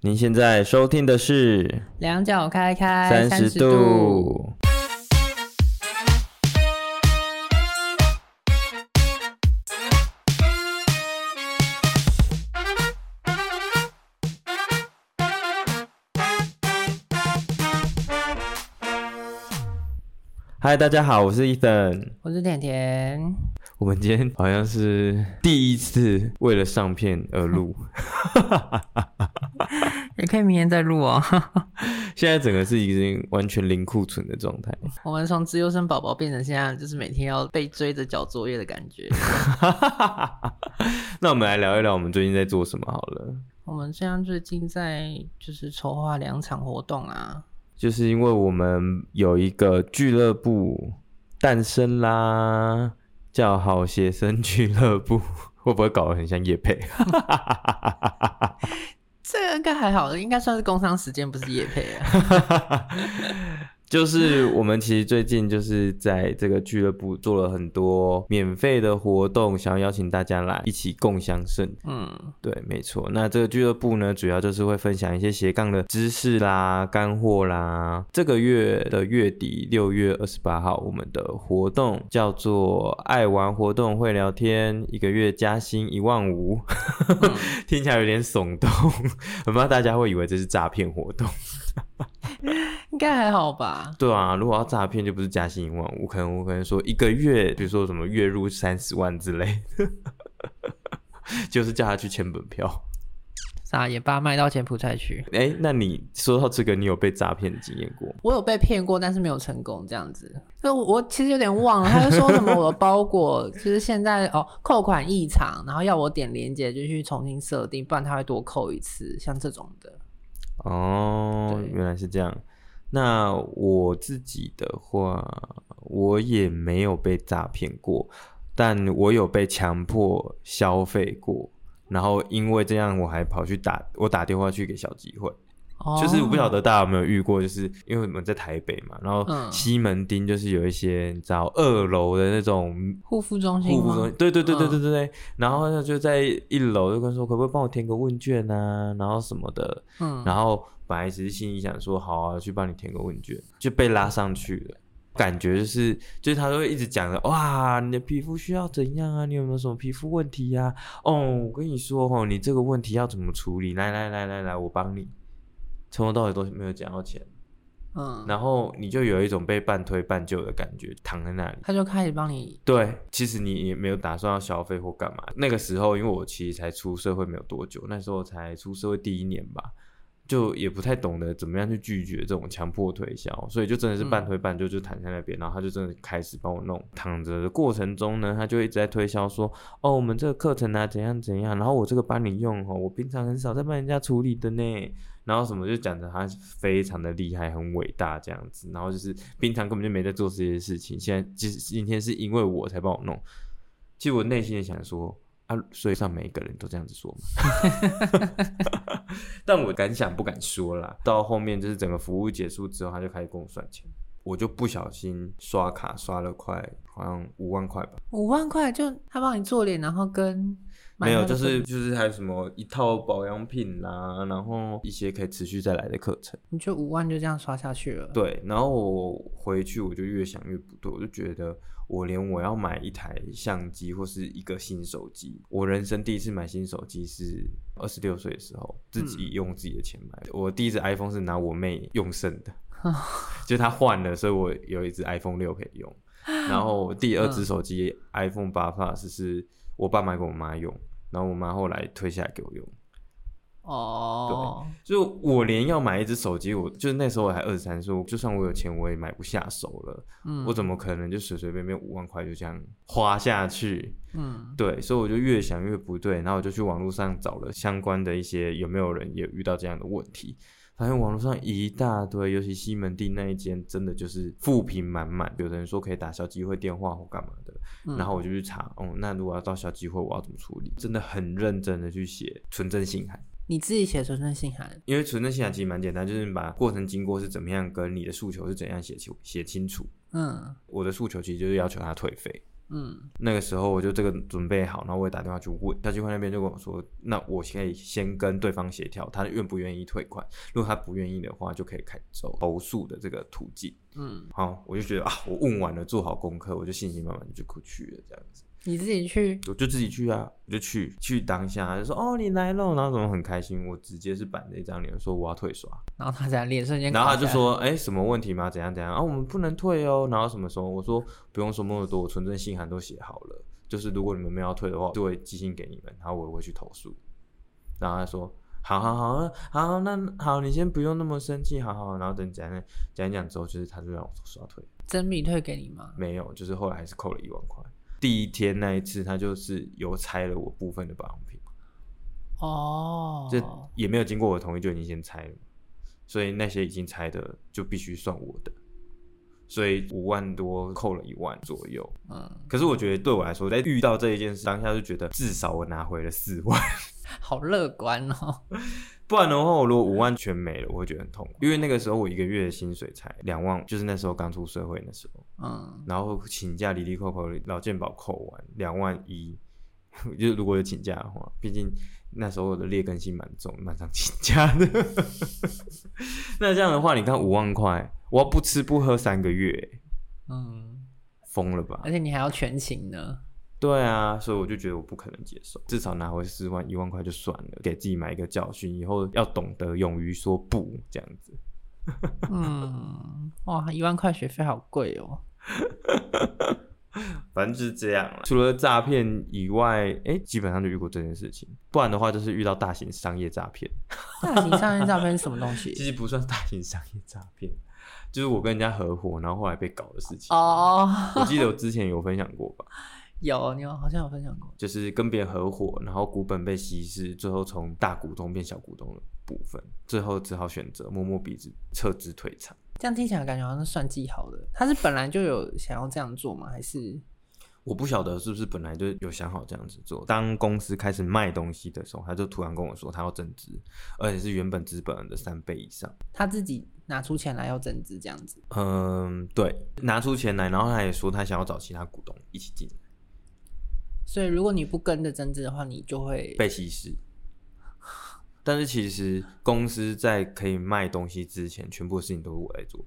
您现在收听的是两脚开开三十度。嗨，大家好，我是 Ethan，我是甜甜。我们今天好像是第一次为了上片而录，也可以明天再录哦。现在整个是已经完全零库存的状态。我们从自优生宝宝变成现在就是每天要被追着交作业的感觉。那我们来聊一聊我们最近在做什么好了。我们现在最近在就是筹划两场活动啊，就是因为我们有一个俱乐部诞生啦。叫好学生俱乐部，会不会搞得很像业配？这个应该还好，应该算是工商时间，不是夜配啊。就是我们其实最近就是在这个俱乐部做了很多免费的活动，想要邀请大家来一起共享盛。嗯，对，没错。那这个俱乐部呢，主要就是会分享一些斜杠的知识啦、干货啦。这个月的月底，六月二十八号，我们的活动叫做“爱玩活动会聊天”，一个月加薪一万五，嗯、听起来有点耸动，很怕大家会以为这是诈骗活动。应该还好吧？对啊，如果要诈骗，就不是加薪一万五，可能我可能说一个月，比如说什么月入三十万之类的，就是叫他去签本票。啥也罢，卖到柬埔寨去。哎、欸，那你说到这个，你有被诈骗的经验过？我有被骗过，但是没有成功这样子。那我其实有点忘了，他就说什么我的包裹就是现在哦扣款异常，然后要我点连接就去重新设定，不然他会多扣一次，像这种的。哦，原来是这样。那我自己的话，我也没有被诈骗过，但我有被强迫消费过。然后因为这样，我还跑去打，我打电话去给小机会。Oh. 就是我不晓得大家有没有遇过，就是因为我们在台北嘛，然后西门町就是有一些你知道二楼的那种护肤中心，护肤中心，对对对对对对对。嗯、然后他就在一楼就跟说，可不可以帮我填个问卷啊，然后什么的。嗯，然后本来只是心里想说好啊，去帮你填个问卷，就被拉上去了。感觉就是就是他都会一直讲的，哇，你的皮肤需要怎样啊？你有没有什么皮肤问题呀、啊？哦，我跟你说哦，你这个问题要怎么处理？来来来来来，我帮你。从头到尾都没有讲到钱，嗯，然后你就有一种被半推半就的感觉，躺在那里，他就开始帮你。对，其实你也没有打算要消费或干嘛。那个时候，因为我其实才出社会没有多久，那时候才出社会第一年吧，就也不太懂得怎么样去拒绝这种强迫推销，所以就真的是半推半就，就躺在那边，嗯、然后他就真的开始帮我弄。躺着的过程中呢，他就一直在推销说，哦，我们这个课程啊，怎样怎样，然后我这个帮你用哦，我平常很少在帮人家处理的呢。然后什么就讲的他非常的厉害，很伟大这样子，然后就是平常根本就没在做这些事情，现在今今天是因为我才帮我弄。其实我内心也想说啊，所以上每一个人都这样子说嘛，但我敢想不敢说啦。到后面就是整个服务结束之后，他就开始跟我算钱，我就不小心刷卡刷了快好像五万块吧，五万块就他帮你做脸，然后跟。没有，就是就是还有什么一套保养品啦，然后一些可以持续再来的课程。你就五万就这样刷下去了？对，然后我回去我就越想越不对，我就觉得我连我要买一台相机或是一个新手机，我人生第一次买新手机是二十六岁的时候，自己用自己的钱买的。嗯、我第一只 iPhone 是拿我妹用剩的，就她换了，所以我有一只 iPhone 六可以用。然后第二只手机、嗯、iPhone 八 Plus 是我爸买给我妈用。然后我妈后来推下来给我用，哦，对，就我连要买一只手机，我就是那时候我还二十三岁，就算我有钱，我也买不下手了。嗯，我怎么可能就随随便便五万块就这样花下去？嗯，对，所以我就越想越不对，然后我就去网络上找了相关的一些有没有人也遇到这样的问题。发现网络上一大堆，尤其西门町那一间，真的就是负评满满。有的人说可以打消机会电话或干嘛的，嗯、然后我就去查，哦，那如果要到小机会，我要怎么处理？真的很认真的去写纯正信函。你自己写存证信函？因为存证信函其实蛮简单，就是你把过程经过是怎么样，跟你的诉求是怎样写清写清楚。嗯，我的诉求其实就是要求他退费。嗯，那个时候我就这个准备好，然后我也打电话去问，他就会那边就跟我说，那我可以先跟对方协调，他愿不愿意退款。如果他不愿意的话，就可以开走投诉的这个途径。嗯，好，我就觉得啊，我问完了，做好功课，我就信心满满就过去了，这样子。你自己去，我就自己去啊，我就去去当下就说哦，你来了，然后怎么很开心？我直接是板着一张脸说我要退刷，然后他在脸瞬间，然后他就说哎、欸，什么问题吗？怎样怎样啊？我们不能退哦。然后什么时候？我说不用说那么多，我存证信函都写好了，就是如果你们没有要退的话，就会寄信给你们，然后我也会去投诉。然后他说好好好，好那好，你先不用那么生气，好好。然后等讲讲讲之后，就是他就让我刷退，真米退给你吗？没有，就是后来还是扣了一万块。第一天那一次，他就是有拆了我部分的保养品，哦，这也没有经过我同意就已经先拆了，所以那些已经拆的就必须算我的，所以五万多扣了一万左右，嗯，可是我觉得对我来说，在遇到这一件事当下就觉得至少我拿回了四万，好乐观哦。不然的话，我如果五万全没了，我会觉得很痛苦。因为那个时候我一个月的薪水才两万，就是那时候刚出社会那时候，嗯，然后请假离离扣扣，劳健保扣完两万一，就如果有请假的话，毕竟那时候我的劣根性蛮重，蛮常请假的。那这样的话，你看五万块，我要不吃不喝三个月，嗯，疯了吧？而且你还要全勤呢。对啊，所以我就觉得我不可能接受，至少拿回四万一万块就算了，给自己买一个教训，以后要懂得勇于说不这样子。嗯，哇，一万块学费好贵哦。反正就是这样了。除了诈骗以外，哎、欸，基本上就遇过这件事情，不然的话就是遇到大型商业诈骗。大型商业诈骗是什么东西？其实不算大型商业诈骗，就是我跟人家合伙，然后后来被搞的事情。哦，我记得我之前有分享过吧。有，你有好像有分享过，就是跟别人合伙，然后股本被稀释，最后从大股东变小股东的部分，最后只好选择摸摸鼻子撤资退场。这样听起来感觉好像是算计好的，他是本来就有想要这样做吗？还是我不晓得是不是本来就有想好这样子做。当公司开始卖东西的时候，他就突然跟我说他要增资，而且是原本资本的三倍以上。他自己拿出钱来要增资这样子？嗯，对，拿出钱来，然后他也说他想要找其他股东一起进。所以，如果你不跟着增资的话，你就会被稀释。但是，其实公司在可以卖东西之前，全部事情都是我来做。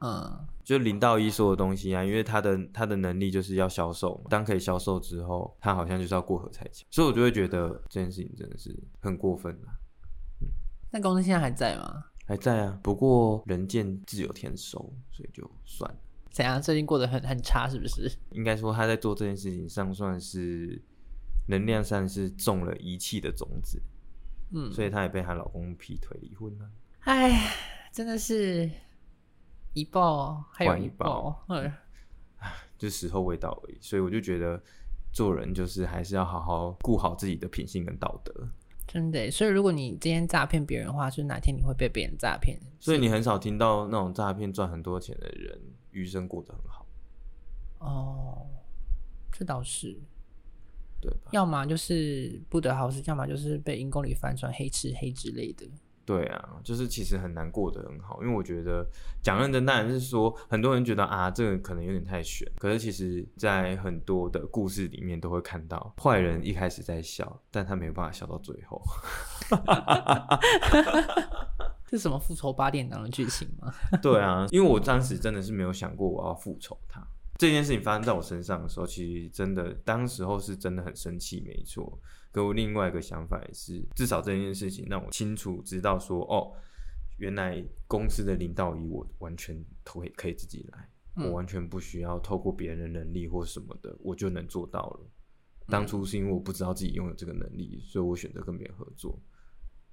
嗯，就零到一所有东西啊，因为他的他的能力就是要销售嘛。当可以销售之后，他好像就是要过河拆桥，所以我就会觉得这件事情真的是很过分了。嗯，那公司现在还在吗？还在啊，不过人见自有天收，所以就算了。怎样？最近过得很很差，是不是？应该说他在做这件事情上算是能量上是种了遗弃的种子，嗯，所以她也被她老公劈腿离婚了。哎，真的是一报还有一报，哎，就时候未到而已。所以我就觉得做人就是还是要好好顾好自己的品性跟道德。真的，所以如果你今天诈骗别人的话，就是哪天你会被别人诈骗。所以你很少听到那种诈骗赚很多钱的人。余生过得很好，哦，这倒是，对吧？要么就是不得好死，要么就是被阴沟里翻船、黑吃黑之类的。对啊，就是其实很难过得很好，因为我觉得讲认真当然是说，很多人觉得啊，这个可能有点太悬，可是其实在很多的故事里面都会看到，坏人一开始在笑，但他没有办法笑到最后。是什么复仇八点档的剧情吗？对啊，因为我当时真的是没有想过我要复仇他。这件事情发生在我身上的时候，其实真的当时候是真的很生气，没错。可我另外一个想法也是，至少这件事情让我清楚知道说，哦，原来公司的领导以我完全都可以可以自己来，嗯，我完全不需要透过别人的能力或什么的，我就能做到了。当初是因为我不知道自己拥有这个能力，所以我选择跟别人合作。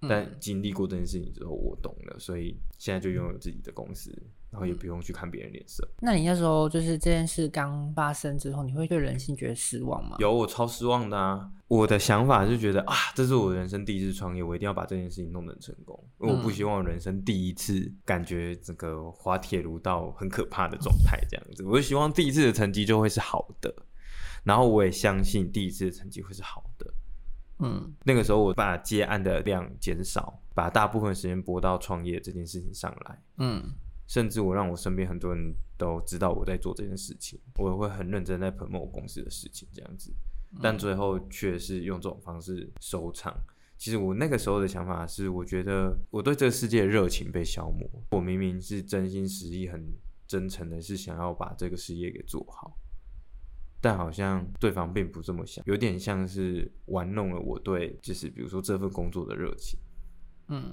但经历过这件事情之后，我懂了，所以现在就拥有自己的公司，然后也不用去看别人脸色。那你那时候就是这件事刚发生之后，你会对人性觉得失望吗？有，我超失望的啊！我的想法是觉得啊，这是我人生第一次创业，我一定要把这件事情弄得很成功，因为我不希望人生第一次感觉这个滑铁卢到很可怕的状态这样子。我就希望第一次的成绩就会是好的，然后我也相信第一次的成绩会是好的。嗯，那个时候我把接案的量减少，把大部分时间拨到创业这件事情上来。嗯，甚至我让我身边很多人都知道我在做这件事情，我也会很认真在 promote 我公司的事情这样子，但最后却是用这种方式收场。其实我那个时候的想法是，我觉得我对这个世界的热情被消磨。我明明是真心实意、很真诚的，是想要把这个事业给做好。但好像对方并不这么想，有点像是玩弄了我对，就是比如说这份工作的热情。嗯，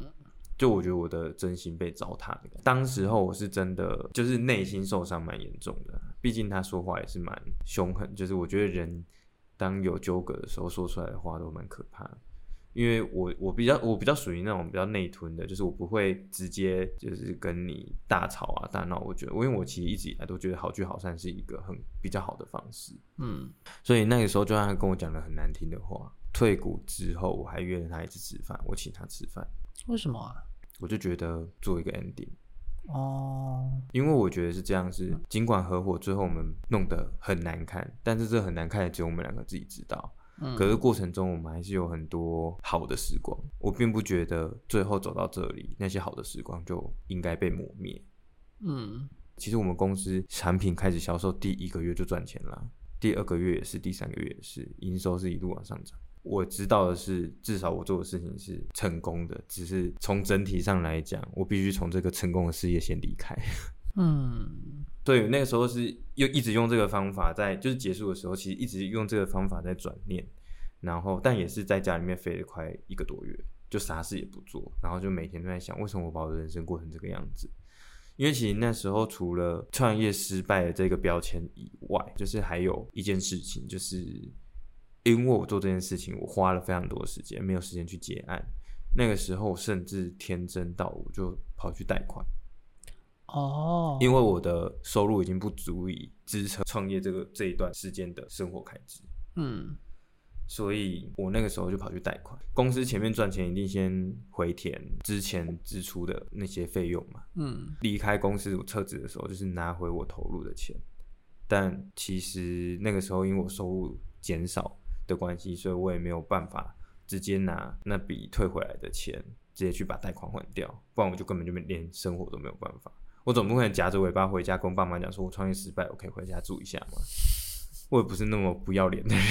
就我觉得我的真心被糟蹋了。当时候我是真的就是内心受伤蛮严重的，毕竟他说话也是蛮凶狠，就是我觉得人当有纠葛的时候说出来的话都蛮可怕的。因为我我比较我比较属于那种比较内吞的，就是我不会直接就是跟你大吵啊大闹。我觉得，因为我其实一直以来都觉得好聚好散是一个很比较好的方式。嗯，所以那个时候就算他跟我讲了很难听的话。退股之后，我还约了他一次吃饭，我请他吃饭。为什么啊？我就觉得做一个 ending。哦，因为我觉得是这样，是尽管合伙最后我们弄得很难看，但是这很难看的只有我们两个自己知道。可是过程中，我们还是有很多好的时光。我并不觉得最后走到这里，那些好的时光就应该被磨灭。嗯，其实我们公司产品开始销售第一个月就赚钱了，第二个月也是，第三个月也是，营收是一路往上涨。我知道的是，至少我做的事情是成功的，只是从整体上来讲，我必须从这个成功的事业先离开。嗯。对，那个时候是又一直用这个方法在，就是结束的时候，其实一直用这个方法在转念，然后但也是在家里面废了快一个多月，就啥事也不做，然后就每天都在想，为什么我把我的人生过成这个样子？因为其实那时候除了创业失败的这个标签以外，就是还有一件事情，就是因为我做这件事情，我花了非常多的时间，没有时间去结案。那个时候甚至天真到我就跑去贷款。哦，oh. 因为我的收入已经不足以支撑创业这个这一段时间的生活开支，嗯，所以我那个时候就跑去贷款。公司前面赚钱一定先回填之前支出的那些费用嘛，嗯，离开公司我撤职的时候就是拿回我投入的钱，但其实那个时候因为我收入减少的关系，所以我也没有办法直接拿那笔退回来的钱直接去把贷款还掉，不然我就根本就连生活都没有办法。我总不可能夹着尾巴回家跟爸妈讲说，我创业失败，我可以回家住一下吗？我也不是那么不要脸的人。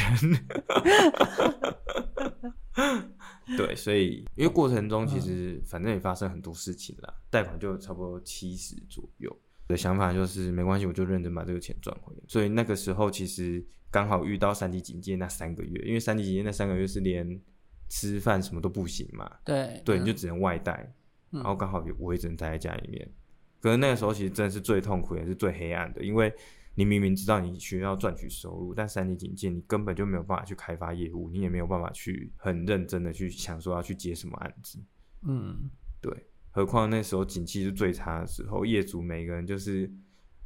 对，所以因为过程中其实反正也发生很多事情啦，贷款就差不多七十左右。我的想法就是没关系，我就认真把这个钱赚回来。所以那个时候其实刚好遇到三级警戒那三个月，因为三级警戒那三个月是连吃饭什么都不行嘛。对，对，你就只能外带，然后刚好我也只能待在家里面。可是那个时候其实真的是最痛苦也是最黑暗的，因为你明明知道你需要赚取收入，但三级警戒你根本就没有办法去开发业务，你也没有办法去很认真的去想说要去接什么案子。嗯，对。何况那时候景气是最差的时候，业主每个人就是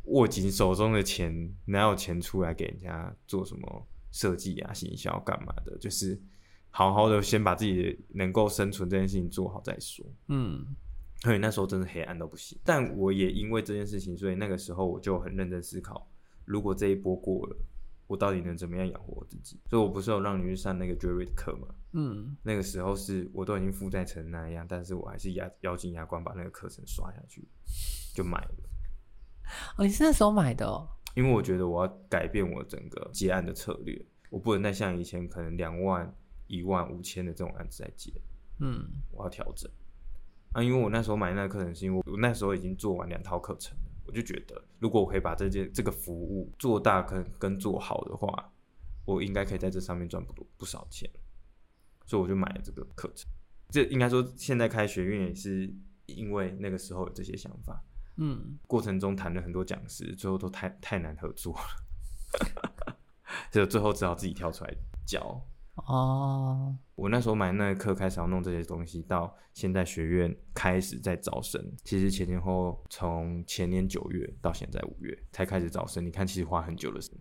握紧手中的钱，哪有钱出来给人家做什么设计啊、行销干嘛的？就是好好的先把自己能够生存这件事情做好再说。嗯。所以那时候真的黑暗到不行，但我也因为这件事情，所以那个时候我就很认真思考，如果这一波过了，我到底能怎么样养活我自己？所以我不是有让你去上那个 Jerry 的课吗？嗯，那个时候是我都已经负债成那样，但是我还是咬咬紧牙关把那个课程刷下去，就买了。哦，你是那时候买的哦？因为我觉得我要改变我整个接案的策略，我不能再像以前可能两万、一万、五千的这种案子在接。嗯，我要调整。啊，因为我那时候买那个课程，是因为我那时候已经做完两套课程了，我就觉得如果我可以把这件这个服务做大跟跟做好的话，我应该可以在这上面赚不多不少钱，所以我就买了这个课程。这应该说现在开学院也是因为那个时候有这些想法，嗯，过程中谈了很多讲师，最后都太太难合作了，所以最后只好自己跳出来教。哦，我那时候买那一课，开始要弄这些东西，到现在学院开始在招生。其实前前后后，从前年九月到现在五月才开始招生。你看，其实花很久的时间。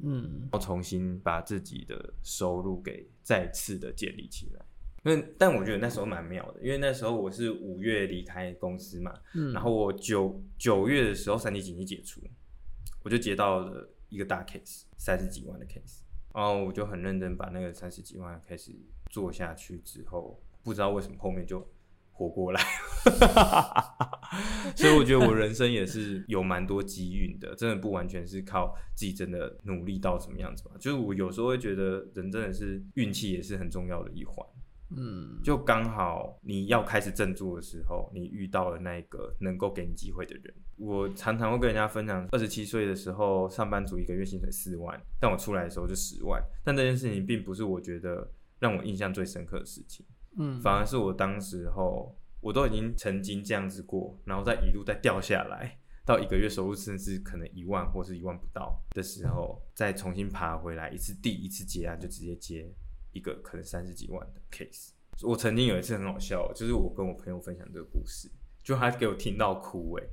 嗯，要重新把自己的收入给再次的建立起来。因为，但我觉得那时候蛮妙的，因为那时候我是五月离开公司嘛，嗯，然后我九九月的时候三级警戒解除，我就接到了一个大 case，三十几万的 case。然后我就很认真把那个三十几万开始做下去之后，不知道为什么后面就活过来。所以我觉得我人生也是有蛮多机运的，真的不完全是靠自己真的努力到什么样子吧。就是我有时候会觉得人真的是运气也是很重要的一环。嗯，就刚好你要开始振作的时候，你遇到了那个能够给你机会的人。我常常会跟人家分享，二十七岁的时候，上班族一个月薪水四万，但我出来的时候就十万。但这件事情并不是我觉得让我印象最深刻的事情，嗯，反而是我当时候我都已经曾经这样子过，然后再一路再掉下来，到一个月收入甚至可能一万或是一万不到的时候，再重新爬回来一次，第一次接案就直接接。一个可能三十几万的 case，我曾经有一次很好笑，就是我跟我朋友分享这个故事，就他给我听到哭哎，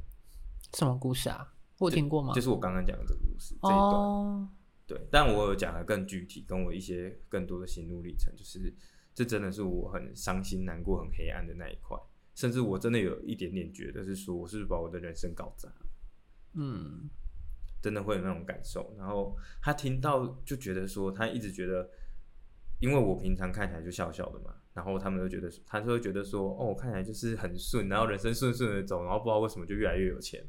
什么故事啊？我听过吗？就，就是我刚刚讲的这个故事这一段，oh. 对，但我有讲的更具体，跟我一些更多的心路历程，就是这真的是我很伤心、难过、很黑暗的那一块，甚至我真的有一点点觉得是说，我是不是把我的人生搞砸？嗯，真的会有那种感受。然后他听到就觉得说，他一直觉得。因为我平常看起来就笑笑的嘛，然后他们都觉得，他就会觉得说，哦，我看起来就是很顺，然后人生顺顺的走，然后不知道为什么就越来越有钱。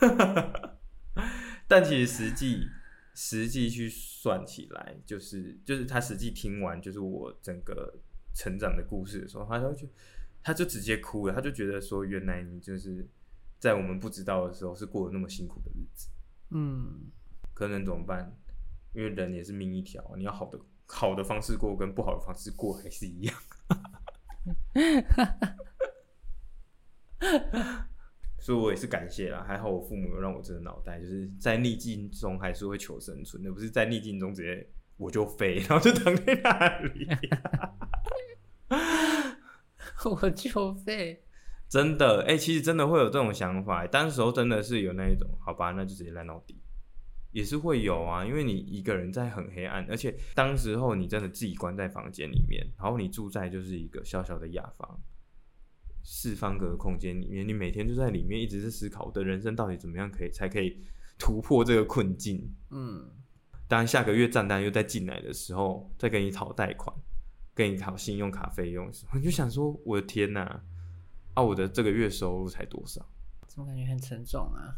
但其实实际实际去算起来，就是就是他实际听完就是我整个成长的故事的时候，他就他就直接哭了，他就觉得说，原来你就是在我们不知道的时候是过得那么辛苦的日子。嗯，可能怎么办？因为人也是命一条，你要好的。好的方式过跟不好的方式过还是一样，所以我也是感谢啦。还好我父母有让我这个脑袋，就是在逆境中还是会求生存，而不是在逆境中直接我就飞，然后就躺在那里。我就飞，真的哎、欸，其实真的会有这种想法，当时候真的是有那一种，好吧，那就直接烂到底。也是会有啊，因为你一个人在很黑暗，而且当时候你真的自己关在房间里面，然后你住在就是一个小小的雅房，四方格的空间里面，你每天就在里面一直在思考我的人生到底怎么样可以才可以突破这个困境。嗯，当然下个月账单又再进来的时候，再跟你讨贷款，跟你讨信用卡费用的时候，你就想说我的天哪，啊我的这个月收入才多少？怎么感觉很沉重啊？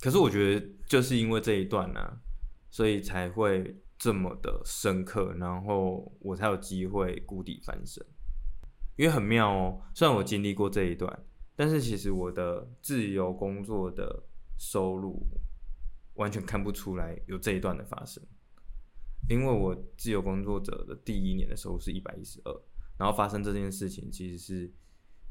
可是我觉得就是因为这一段呢、啊，所以才会这么的深刻，然后我才有机会谷底翻身。因为很妙哦，虽然我经历过这一段，但是其实我的自由工作的收入完全看不出来有这一段的发生。因为我自由工作者的第一年的收入是一百一十二，然后发生这件事情其实是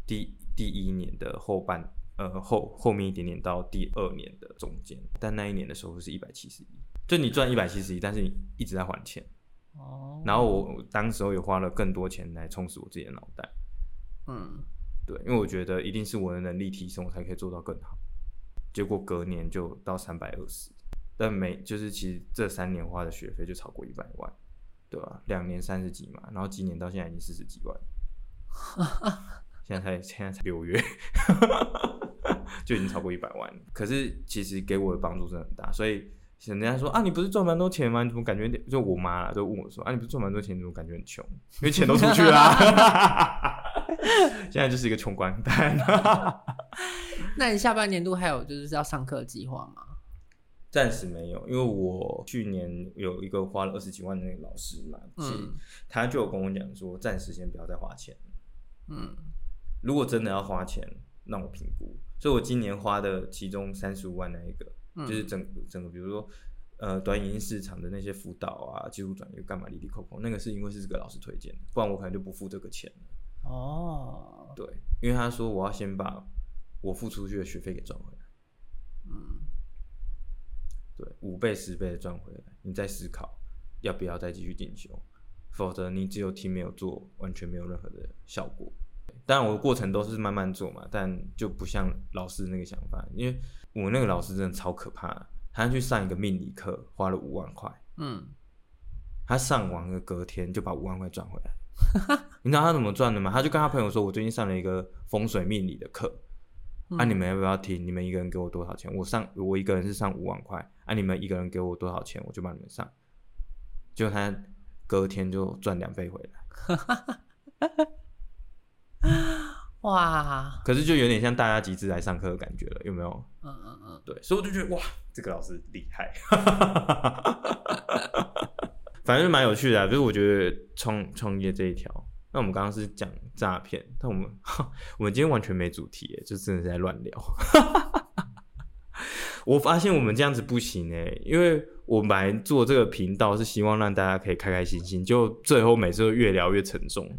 第第一年的后半。呃，后后面一点点到第二年的中间，但那一年的收入是一百七十一，就你赚一百七十一，但是你一直在还钱。哦。然后我，当时候也花了更多钱来充实我自己的脑袋。嗯，对，因为我觉得一定是我的能力提升，我才可以做到更好。结果隔年就到三百二十，但每就是其实这三年花的学费就超过一百万，对吧？两年三十几嘛，然后今年到现在已经四十几万。现在才现在才六月。就已经超过一百万了，可是其实给我的帮助真的很大，所以人家说啊，你不是赚蛮多钱吗？你怎么感觉就我妈都问我说啊，你不是赚蛮多钱，你怎么感觉很穷？因为钱都出去啦，现在就是一个穷光蛋。那你下半年度还有就是要上课计划吗？暂时没有，因为我去年有一个花了二十几万的那个老师嘛，嗯，他就有跟我讲说，暂时先不要再花钱。嗯，如果真的要花钱。让我评估，所以我今年花的其中三十五万那一个，嗯、就是整整个，比如说呃，短影音市场的那些辅导啊，技术转移干嘛，滴滴扣扣，那个是因为是这个老师推荐的，不然我可能就不付这个钱了。哦，对，因为他说我要先把我付出去的学费给赚回来。嗯，对，五倍十倍的赚回来，你再思考要不要再继续进修，否则你只有听没有做，完全没有任何的效果。当然，我的过程都是慢慢做嘛，但就不像老师那个想法，因为我那个老师真的超可怕，他去上一个命理课，花了五万块，嗯，他上完了隔天就把五万块赚回来，你知道他怎么赚的吗？他就跟他朋友说：“我最近上了一个风水命理的课，嗯、啊，你们要不要听？你们一个人给我多少钱？我上我一个人是上五万块，啊，你们一个人给我多少钱，我就帮你们上。”就他隔天就赚两倍回来。哇！可是就有点像大家集资来上课的感觉了，有没有？嗯嗯嗯，对，所以我就觉得哇，这个老师厉害，反正蛮有趣的啊。就是我觉得创创业这一条，那我们刚刚是讲诈骗，但我们 我们今天完全没主题，就真的是在乱聊。我发现我们这样子不行哎，因为我本来做这个频道是希望让大家可以开开心心，就最后每次都越聊越沉重。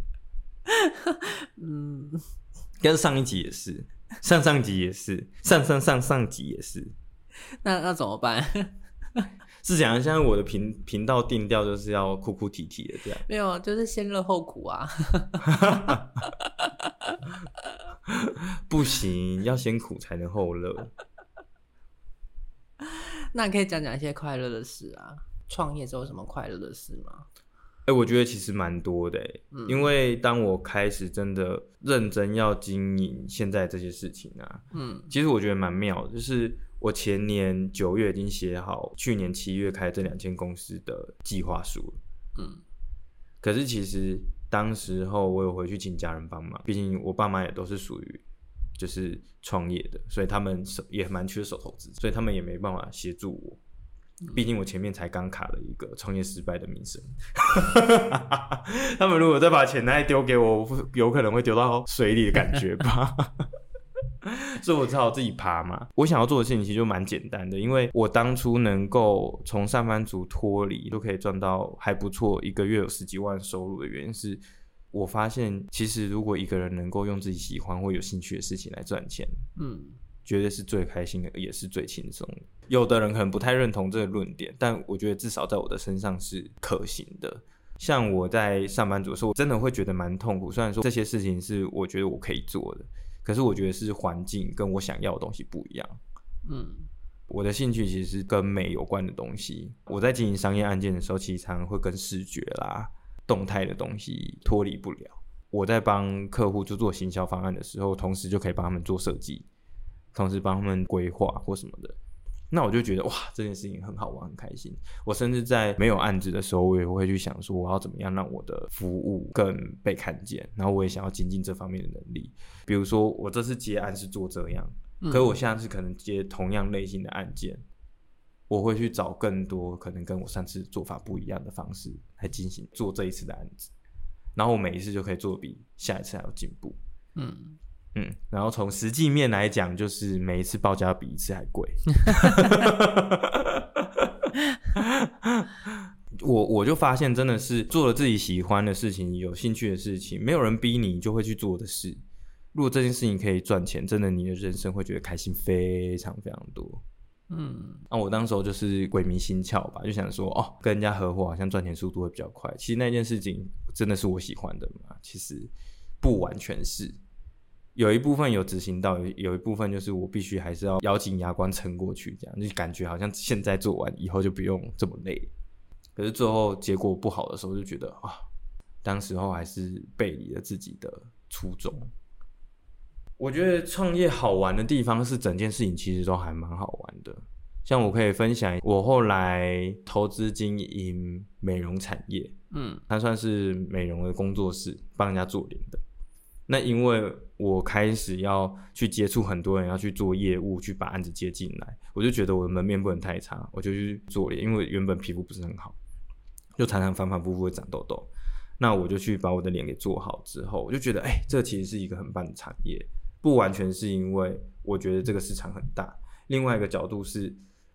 嗯，跟上一集也是，上上集也是，上上上上集也是。那那怎么办？是讲现在我的频频道定调就是要哭哭啼啼的这样。没有，就是先乐后苦啊。不行，要先苦才能后乐。那你可以讲讲一些快乐的事啊？创业之后什么快乐的事吗？哎、欸，我觉得其实蛮多的、嗯，因为当我开始真的认真要经营现在这些事情啊，嗯，其实我觉得蛮妙的，就是我前年九月已经写好去年七月开这两间公司的计划书，嗯，可是其实当时候我有回去请家人帮忙，毕竟我爸妈也都是属于。就是创业的，所以他们手也蛮缺手头资，所以他们也没办法协助我。毕竟我前面才刚卡了一个创业失败的名声，他们如果再把钱再丢给我，有可能会丢到水里的感觉吧。所以我只好自己爬嘛。我想要做的事情其实就蛮简单的，因为我当初能够从上班族脱离，都可以赚到还不错，一个月有十几万收入的原因是。我发现，其实如果一个人能够用自己喜欢或有兴趣的事情来赚钱，嗯，绝对是最开心的，也是最轻松的。有的人可能不太认同这个论点，但我觉得至少在我的身上是可行的。像我在上班族的时候，我真的会觉得蛮痛苦。虽然说这些事情是我觉得我可以做的，可是我觉得是环境跟我想要的东西不一样。嗯，我的兴趣其实是跟美有关的东西。我在经营商业案件的时候，其实常常会跟视觉啦。动态的东西脱离不了。我在帮客户就做行销方案的时候，同时就可以帮他们做设计，同时帮他们规划或什么的。那我就觉得哇，这件事情很好玩，很开心。我甚至在没有案子的时候，我也会去想说，我要怎么样让我的服务更被看见。然后我也想要精进这方面的能力。比如说，我这次接案是做这样，可是我下次可能接同样类型的案件。我会去找更多可能跟我上次做法不一样的方式来进行做这一次的案子，然后我每一次就可以做比下一次还要进步。嗯嗯，然后从实际面来讲，就是每一次报价比一次还贵。我我就发现真的是做了自己喜欢的事情、有兴趣的事情，没有人逼你就会去做的事。如果这件事情可以赚钱，真的你的人生会觉得开心非常非常多。嗯，那、啊、我当时候就是鬼迷心窍吧，就想说哦，跟人家合伙好像赚钱速度会比较快。其实那件事情真的是我喜欢的嘛？其实不完全是，有一部分有执行到，有有一部分就是我必须还是要咬紧牙关撑过去，这样就感觉好像现在做完以后就不用这么累。可是最后结果不好的时候，就觉得啊，当时候还是背离了自己的初衷。我觉得创业好玩的地方是整件事情其实都还蛮好玩的。像我可以分享，我后来投资经营美容产业，嗯，它算是美容的工作室，帮人家做脸的。那因为我开始要去接触很多人，要去做业务，去把案子接进来，我就觉得我的门面不能太差，我就去做脸。因为原本皮肤不是很好，就常常反反复复会长痘痘。那我就去把我的脸给做好之后，我就觉得，哎、欸，这其实是一个很棒的产业。不完全是因为我觉得这个市场很大，另外一个角度是，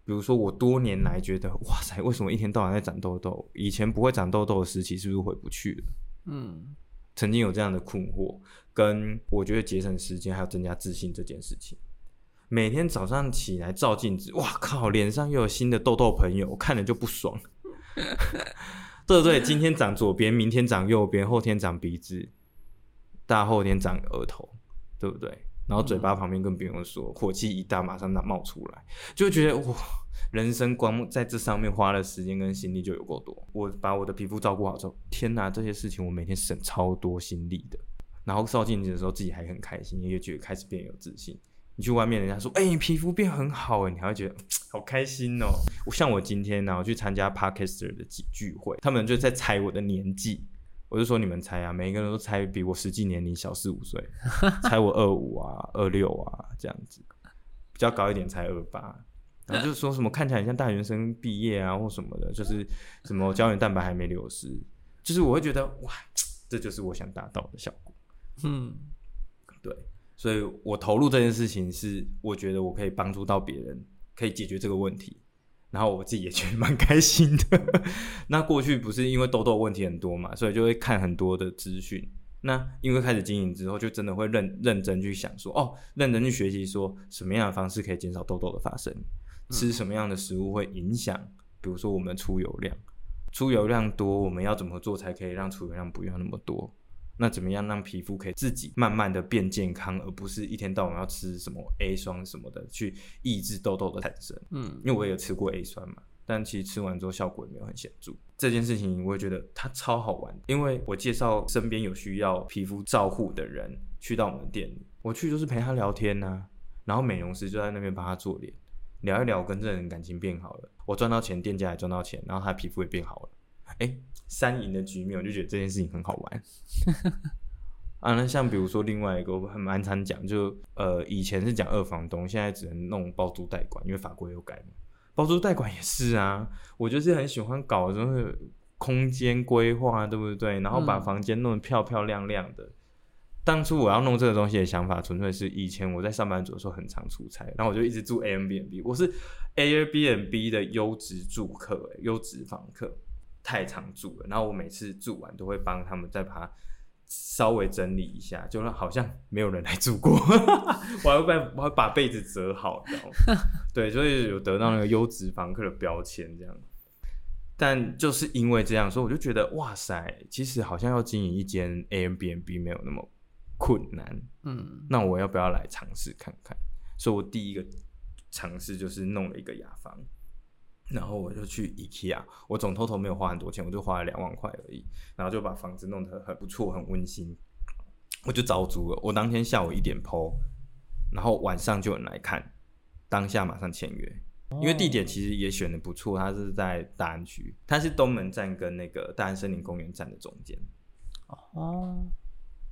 比如说我多年来觉得，哇塞，为什么一天到晚在长痘痘？以前不会长痘痘的时期是不是回不去了？嗯，曾经有这样的困惑，跟我觉得节省时间还有增加自信这件事情。每天早上起来照镜子，哇靠，脸上又有新的痘痘朋友，我看了就不爽。对对，今天长左边，明天长右边，后天长鼻子，大后天长额头。对不对？然后嘴巴旁边更不用说，嗯、火气一大，马上那冒出来，就觉得哇，人生光在这上面花的时间跟心力就有够多。我把我的皮肤照顾好之后，天哪，这些事情我每天省超多心力的。然后照镜子的时候，自己还很开心，也觉得开始变有自信。你去外面，人家说，哎、欸，你皮肤变很好哎，你还会觉得 好开心哦。我像我今天呢，我去参加 Parkster 的聚会，他们就在猜我的年纪。我就说你们猜啊，每一个人都猜比我实际年龄小四五岁，猜我二五啊、二六啊这样子，比较高一点猜二八，然后就说什么看起来像大学生毕业啊或什么的，就是什么胶原蛋白还没流失，就是我会觉得哇，这就是我想达到的效果。嗯，对，所以我投入这件事情是我觉得我可以帮助到别人，可以解决这个问题。然后我自己也觉得蛮开心的。那过去不是因为痘痘问题很多嘛，所以就会看很多的资讯。那因为开始经营之后，就真的会认认真去想说，哦，认真去学习说什么样的方式可以减少痘痘的发生，吃什么样的食物会影响，比如说我们出油量，出油量多，我们要怎么做才可以让出油量不要那么多？那怎么样让皮肤可以自己慢慢的变健康，而不是一天到晚要吃什么 A 霜什么的去抑制痘痘的产生？嗯，因为我也有吃过 A 酸嘛，但其实吃完之后效果也没有很显著。这件事情我也觉得它超好玩，因为我介绍身边有需要皮肤照护的人去到我们店里，我去就是陪他聊天呐、啊，然后美容师就在那边帮他做脸，聊一聊，跟这人感情变好了，我赚到钱，店家也赚到钱，然后他皮肤也变好了，哎、欸。三赢的局面，我就觉得这件事情很好玩 啊。那像比如说另外一个，我很蛮常讲，就呃以前是讲二房东，现在只能弄包租代管，因为法规有改嘛。包租代管也是啊，我就是很喜欢搞这种空间规划，对不对？然后把房间弄得漂漂亮亮的。嗯、当初我要弄这个东西的想法，纯粹是以前我在上班族的时候很常出差，然后我就一直住 Airbnb，我是 Airbnb 的优质住客，优质房客。太常住了，然后我每次住完都会帮他们再把它稍微整理一下，就好像没有人来住过。我还会把我还把被子折好，然后 对，所以有得到那个优质房客的标签这样。但就是因为这样，所以我就觉得哇塞，其实好像要经营一间 Airbnb 没有那么困难。嗯，那我要不要来尝试看看？所以我第一个尝试就是弄了一个雅房。然后我就去 IKEA，我总 total 没有花很多钱，我就花了两万块而已。然后就把房子弄得很不错，很温馨。我就招租了，我当天下午一点 po，然后晚上就有人来看，当下马上签约。因为地点其实也选的不错，它是在大安区，它是东门站跟那个大安森林公园站的中间。哦，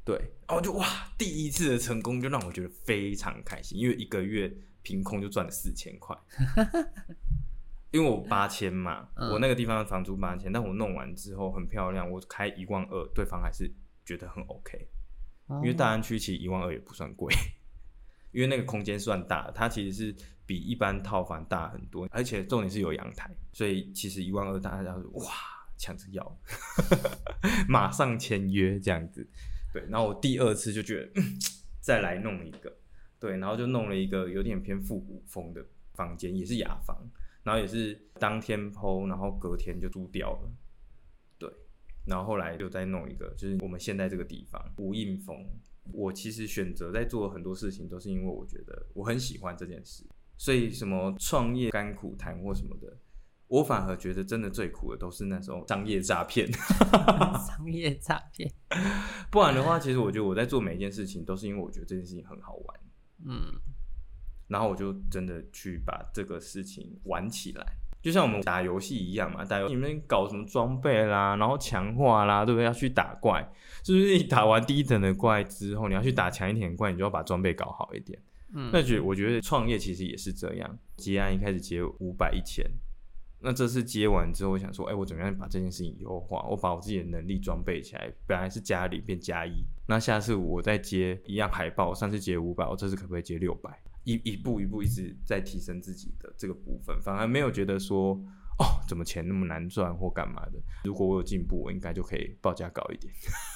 对，然后就哇，第一次的成功就让我觉得非常开心，因为一个月凭空就赚了四千块。因为我八千嘛，嗯、我那个地方的房租八千，但我弄完之后很漂亮，我开一万二，对方还是觉得很 OK。因为大安区其实一万二也不算贵，因为那个空间算大，它其实是比一般套房大很多，而且重点是有阳台，所以其实一万二大家说哇抢着要，马上签约这样子。对，然后我第二次就觉得、嗯、再来弄一个，对，然后就弄了一个有点偏复古风的房间，也是雅房。然后也是当天 po，然后隔天就租掉了，对。然后后来又再弄一个，就是我们现在这个地方无印风。我其实选择在做很多事情，都是因为我觉得我很喜欢这件事。所以什么创业甘苦谈或什么的，我反而觉得真的最苦的都是那时候商业诈骗。商业诈骗。不然的话，其实我觉得我在做每一件事情，都是因为我觉得这件事情很好玩。嗯。然后我就真的去把这个事情玩起来，就像我们打游戏一样嘛，打游戏里面搞什么装备啦，然后强化啦，对不对？要去打怪，是不是 你打完第一等的怪之后，你要去打强一点的怪，你就要把装备搞好一点。嗯，那觉我觉得创业其实也是这样，接案一开始接五百一千，那这次接完之后，我想说，哎，我怎么样把这件事情优化？我把我自己的能力装备起来，本来是加零变加一，那下次我再接一样海报，上次接五百，我这次可不可以接六百？一一步一步一直在提升自己的这个部分，反而没有觉得说哦，怎么钱那么难赚或干嘛的。如果我有进步，我应该就可以报价高一点。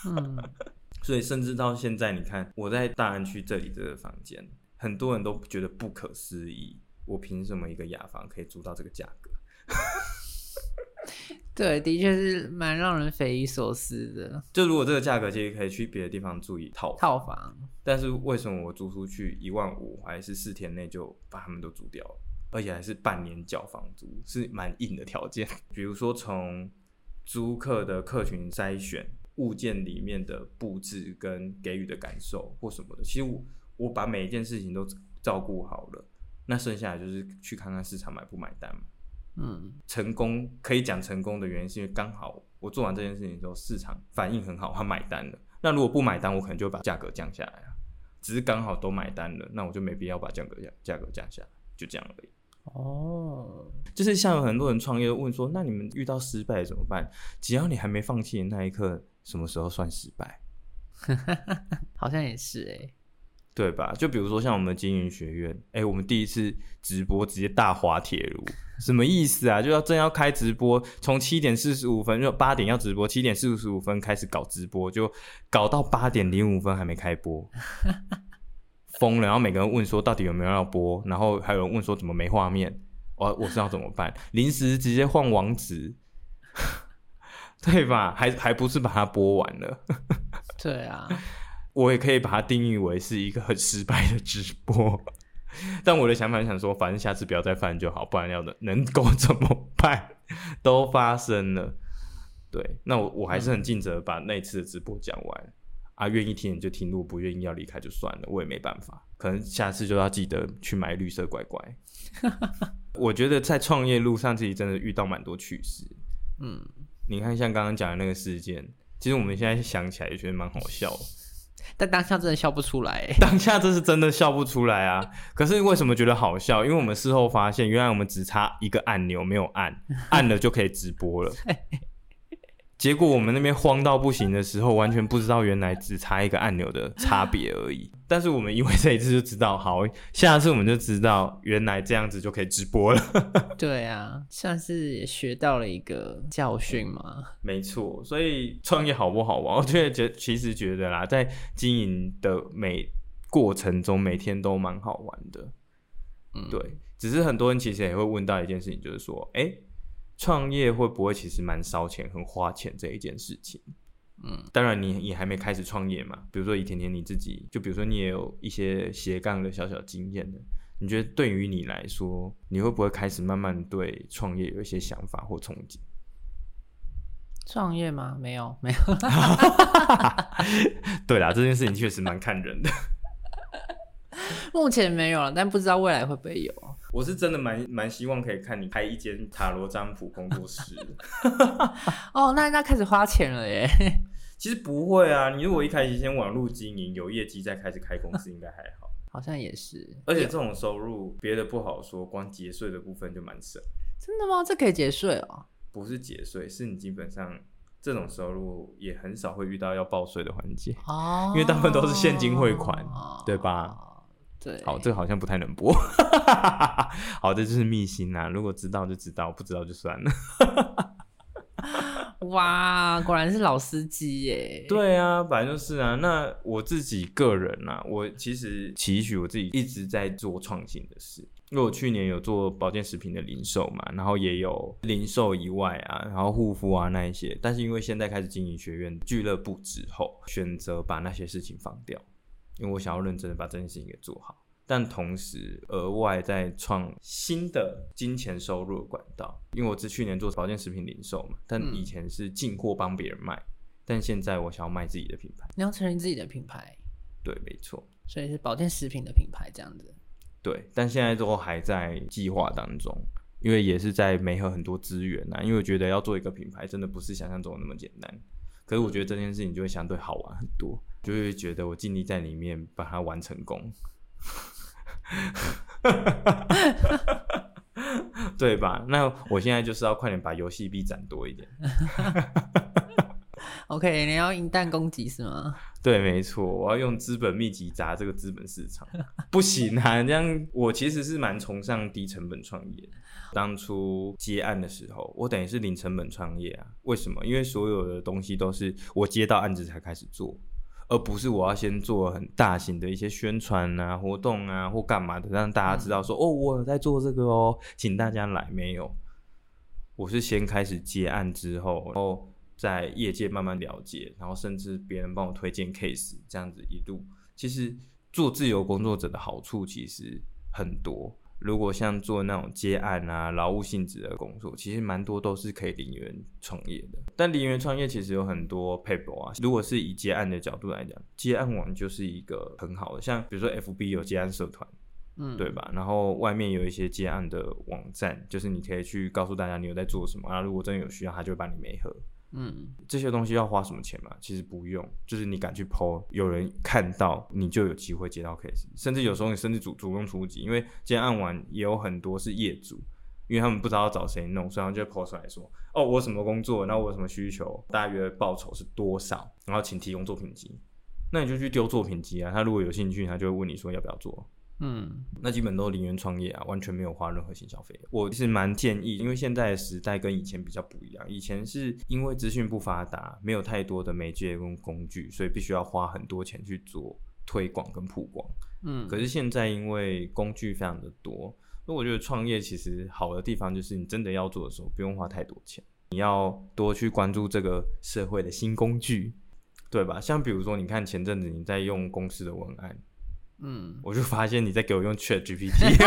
嗯，所以甚至到现在，你看我在大安区这里这个房间，很多人都觉得不可思议，我凭什么一个雅房可以租到这个价格？对，的确是蛮让人匪夷所思的。就如果这个价格，其实可以去别的地方住一套套房，但是为什么我租出去一万五，还是四天内就把他们都租掉了，而且还是半年缴房租，是蛮硬的条件。比如说从租客的客群筛选、物件里面的布置跟给予的感受或什么的，其实我我把每一件事情都照顾好了，那剩下来就是去看看市场买不买单嘛。嗯，成功可以讲成功的原因，是因为刚好我做完这件事情之后，市场反应很好，他买单了。那如果不买单，我可能就把价格降下来啊。只是刚好都买单了，那我就没必要把价格价价格降下来，就这样而已。哦，就是像有很多人创业问说，那你们遇到失败怎么办？只要你还没放弃的那一刻，什么时候算失败？好像也是哎、欸。对吧？就比如说像我们的经营学院，哎、欸，我们第一次直播直接大滑铁卢，什么意思啊？就要正要开直播，从七点四十五分就八点要直播，七点四十五分开始搞直播，就搞到八点零五分还没开播，疯了。然后每个人问说到底有没有要播，然后还有人问说怎么没画面，我我知道怎么办，临时直接换网址，对吧？还还不是把它播完了？对啊。我也可以把它定义为是一个很失败的直播，但我的想法想说，反正下次不要再犯就好，不然要能能够怎么办？都发生了，对，那我我还是很尽责把那次的直播讲完、嗯、啊，愿意听你就听，如果不愿意要离开就算了，我也没办法，可能下次就要记得去买绿色乖乖。我觉得在创业路上自己真的遇到蛮多趣事，嗯，你看像刚刚讲的那个事件，其实我们现在想起来也觉得蛮好笑的。但当下真的笑不出来，当下这是真的笑不出来啊！可是为什么觉得好笑？因为我们事后发现，原来我们只差一个按钮没有按，按了就可以直播了。结果我们那边慌到不行的时候，完全不知道原来只差一个按钮的差别而已。但是我们因为这一次就知道，好，下次我们就知道原来这样子就可以直播了。对啊，算是也学到了一个教训嘛。没错，所以创业好不好玩？我觉得觉其实觉得啦，在经营的每过程中，每天都蛮好玩的。嗯，对，只是很多人其实也会问到一件事情，就是说，哎、欸。创业会不会其实蛮烧钱、很花钱这一件事情？嗯，当然你也还没开始创业嘛。比如说以甜甜你自己，就比如说你也有一些斜杠的小小经验的，你觉得对于你来说，你会不会开始慢慢对创业有一些想法或憧憬？创业吗？没有，没有。对啦，这件事情确实蛮看人的。目前没有了，但不知道未来会不会有。我是真的蛮蛮希望可以看你开一间塔罗占卜工作室。哦，那那开始花钱了耶。其实不会啊，你如果一开始先网络经营，有业绩再开始开公司，应该还好。好像也是。而且这种收入，别的不好说，光节税的部分就蛮省。真的吗？这可以节税哦？不是节税，是你基本上这种收入也很少会遇到要报税的环节哦，因为大部分都是现金汇款，哦，对吧？对，好，这个好像不太能播。好，这就是秘辛啊！如果知道就知道，不知道就算了。哇，果然是老司机耶！对啊，反正就是啊。那我自己个人啊，我其实期许我自己一直在做创新的事，因为我去年有做保健食品的零售嘛，然后也有零售以外啊，然后护肤啊那一些。但是因为现在开始经营学院俱乐部之后，选择把那些事情放掉。因为我想要认真的把这件事情给做好，但同时额外再创新的金钱收入的管道。因为我是去年做保健食品零售嘛，但以前是进货帮别人卖，嗯，但现在我想要卖自己的品牌。你要成立自己的品牌？对，没错。所以是保健食品的品牌这样子。对，但现在都还在计划当中，因为也是在没合很多资源呐。因为我觉得要做一个品牌，真的不是想象中的那么简单。可是我觉得这件事情就会相对好玩很多。就会觉得我尽力在里面把它完成功，对吧？那我现在就是要快点把游戏币攒多一点。OK，你要银弹攻击是吗？对，没错，我要用资本密集砸这个资本市场。不行啊，这样我其实是蛮崇尚低成本创业。当初接案的时候，我等于是零成本创业啊。为什么？因为所有的东西都是我接到案子才开始做。而不是我要先做很大型的一些宣传啊、活动啊或干嘛的，让大家知道说、嗯、哦，我有在做这个哦，请大家来。没有，我是先开始接案之后，然后在业界慢慢了解，然后甚至别人帮我推荐 case，这样子一路。其实做自由工作者的好处其实很多。如果像做那种接案啊、劳务性质的工作，其实蛮多都是可以零元创业的。但零元创业其实有很多 paper 啊。如果是以接案的角度来讲，接案网就是一个很好的，像比如说 FB 有接案社团，嗯，对吧？然后外面有一些接案的网站，就是你可以去告诉大家你有在做什么啊。如果真的有需要，他就会帮你媒合。嗯，这些东西要花什么钱吗？其实不用，就是你敢去 po，有人看到你就有机会接到 case，甚至有时候你甚至主主动出击，因为今天按完也有很多是业主，因为他们不知道找谁弄，所以他们就会 po 出来说，哦，我什么工作，那我有什么需求，大约报酬是多少，然后请提供作品集，那你就去丢作品集啊，他如果有兴趣，他就会问你说要不要做。嗯，那基本都零元创业啊，完全没有花任何行销费。我是蛮建议，因为现在的时代跟以前比较不一样。以前是因为资讯不发达，没有太多的媒介跟工具，所以必须要花很多钱去做推广跟曝光。嗯，可是现在因为工具非常的多，那我觉得创业其实好的地方就是你真的要做的时候不用花太多钱，你要多去关注这个社会的新工具，对吧？像比如说，你看前阵子你在用公司的文案。嗯，我就发现你在给我用 Chat GPT，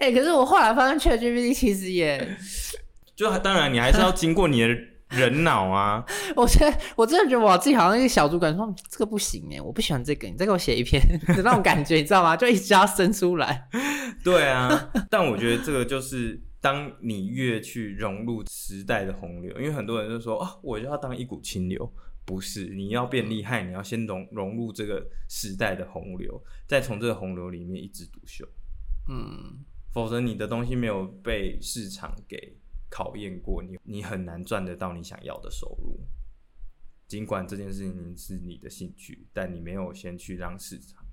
哎、欸，可是我后来发现 Chat GPT 其实也，就当然你还是要经过你的人脑啊。我觉得我真的觉得我自己好像一个小主管说这个不行哎，我不喜欢这个，你再给我写一篇的那种感觉，你知道吗？就一直要生出来。对啊，但我觉得这个就是当你越去融入时代的洪流，因为很多人就说哦，我就要当一股清流。不是，你要变厉害，你要先融融入这个时代的洪流，再从这个洪流里面一枝独秀。嗯，否则你的东西没有被市场给考验过，你你很难赚得到你想要的收入。尽管这件事情是你的兴趣，但你没有先去让市场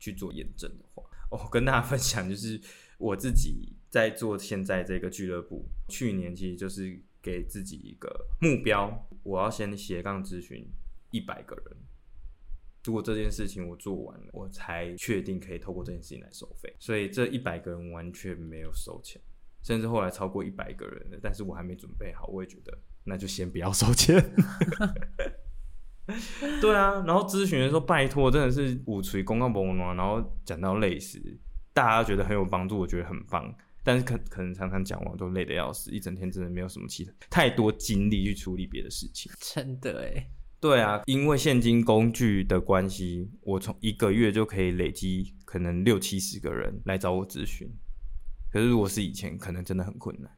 去做验证的话，我、哦、跟大家分享就是我自己在做现在这个俱乐部，去年其实就是。给自己一个目标，我要先斜杠咨询一百个人。如果这件事情我做完了，我才确定可以透过这件事情来收费。所以这一百个人完全没有收钱，甚至后来超过一百个人了，但是我还没准备好，我也觉得那就先不要收钱。对啊，然后咨询的时候拜托，真的是五锤公告不然后讲到累死，大家觉得很有帮助，我觉得很棒。但是可可能常常讲完都累得要死，一整天真的没有什么其他太多精力去处理别的事情。真的哎，对啊，因为现金工具的关系，我从一个月就可以累积可能六七十个人来找我咨询。可是如果是以前，可能真的很困难。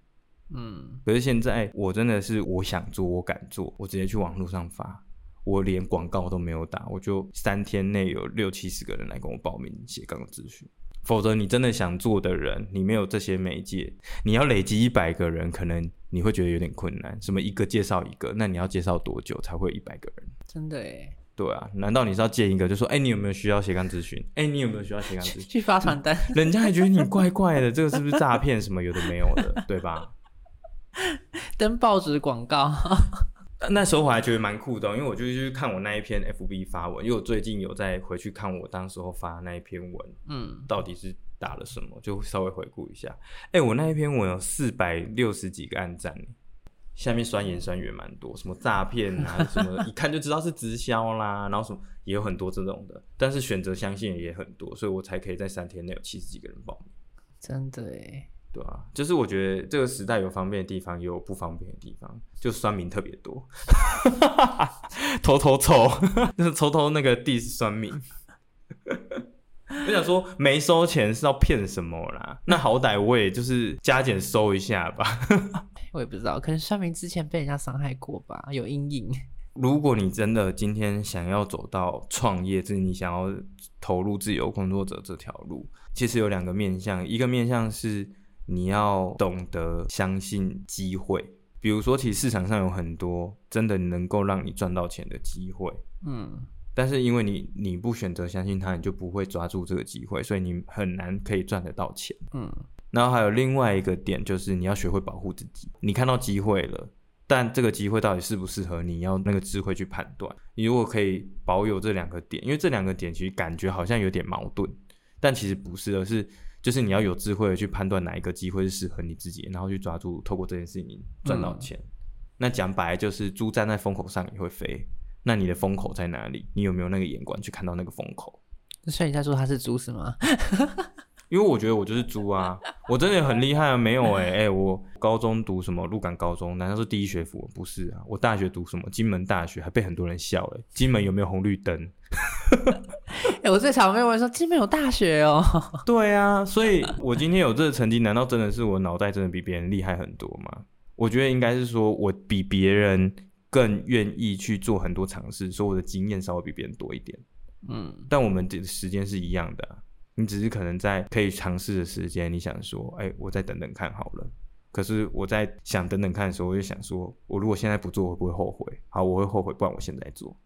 嗯，可是现在我真的是我想做，我敢做，我直接去网络上发，我连广告都没有打，我就三天内有六七十个人来跟我报名斜杠咨询。否则，你真的想做的人，你没有这些媒介，你要累积一百个人，可能你会觉得有点困难。什么一个介绍一个，那你要介绍多久才会一百个人？真的耶。对啊，难道你是要见一个就说，哎、欸，你有没有需要斜杠咨询？哎、欸，你有没有需要斜杠咨询？去发传单，人家还觉得你怪怪的，这个是不是诈骗？什么有的没有的，对吧？登报纸广告。那时候我还觉得蛮酷的，因为我就去看我那一篇 FB 发文，因为我最近有在回去看我当时候发的那一篇文，嗯，到底是打了什么，就稍微回顾一下。哎、欸，我那一篇文有四百六十几个暗赞，下面酸言酸语蛮多，什么诈骗啊，什么一看就知道是直销啦，然后什么也有很多这种的，但是选择相信也很多，所以我才可以在三天内有七十几个人报名。真的哎。对啊，就是我觉得这个时代有方便的地方，也有不方便的地方，就酸民特别多，偷偷抽，就是偷偷那个 diss 酸民。我想说，没收钱是要骗什么啦？那好歹我也就是加减收一下吧。我也不知道，可能酸民之前被人家伤害过吧，有阴影。如果你真的今天想要走到创业，就是你想要投入自由工作者这条路，其实有两个面向，一个面向是。你要懂得相信机会，比如说，其实市场上有很多真的能够让你赚到钱的机会，嗯，但是因为你你不选择相信它，你就不会抓住这个机会，所以你很难可以赚得到钱，嗯。然后还有另外一个点，就是你要学会保护自己。你看到机会了，但这个机会到底适不适合你，要那个智慧去判断。你如果可以保有这两个点，因为这两个点其实感觉好像有点矛盾，但其实不是，而是。就是你要有智慧的去判断哪一个机会是适合你自己，然后去抓住，透过这件事情赚到钱。嗯、那讲白就是猪站在风口上也会飞，那你的风口在哪里？你有没有那个眼光去看到那个风口？所以你在说他是猪是吗？因为我觉得我就是猪啊，我真的很厉害啊，没有哎、欸、哎、欸，我高中读什么鹿港高中，难道是第一学府？不是啊，我大学读什么金门大学，还被很多人笑哎、欸，金门有没有红绿灯？哎、欸，我最常被问说金门有大学哦。对啊，所以我今天有这个成绩，难道真的是我脑袋真的比别人厉害很多吗？我觉得应该是说我比别人更愿意去做很多尝试，所以我的经验稍微比别人多一点。嗯，但我们的时间是一样的啊，你只是可能在可以尝试的时间，你想说，哎，我再等等看好了。可是我在想等等看的时候，我就想说，我如果现在不做，会不会后悔？好，我会后悔，不然我现在做。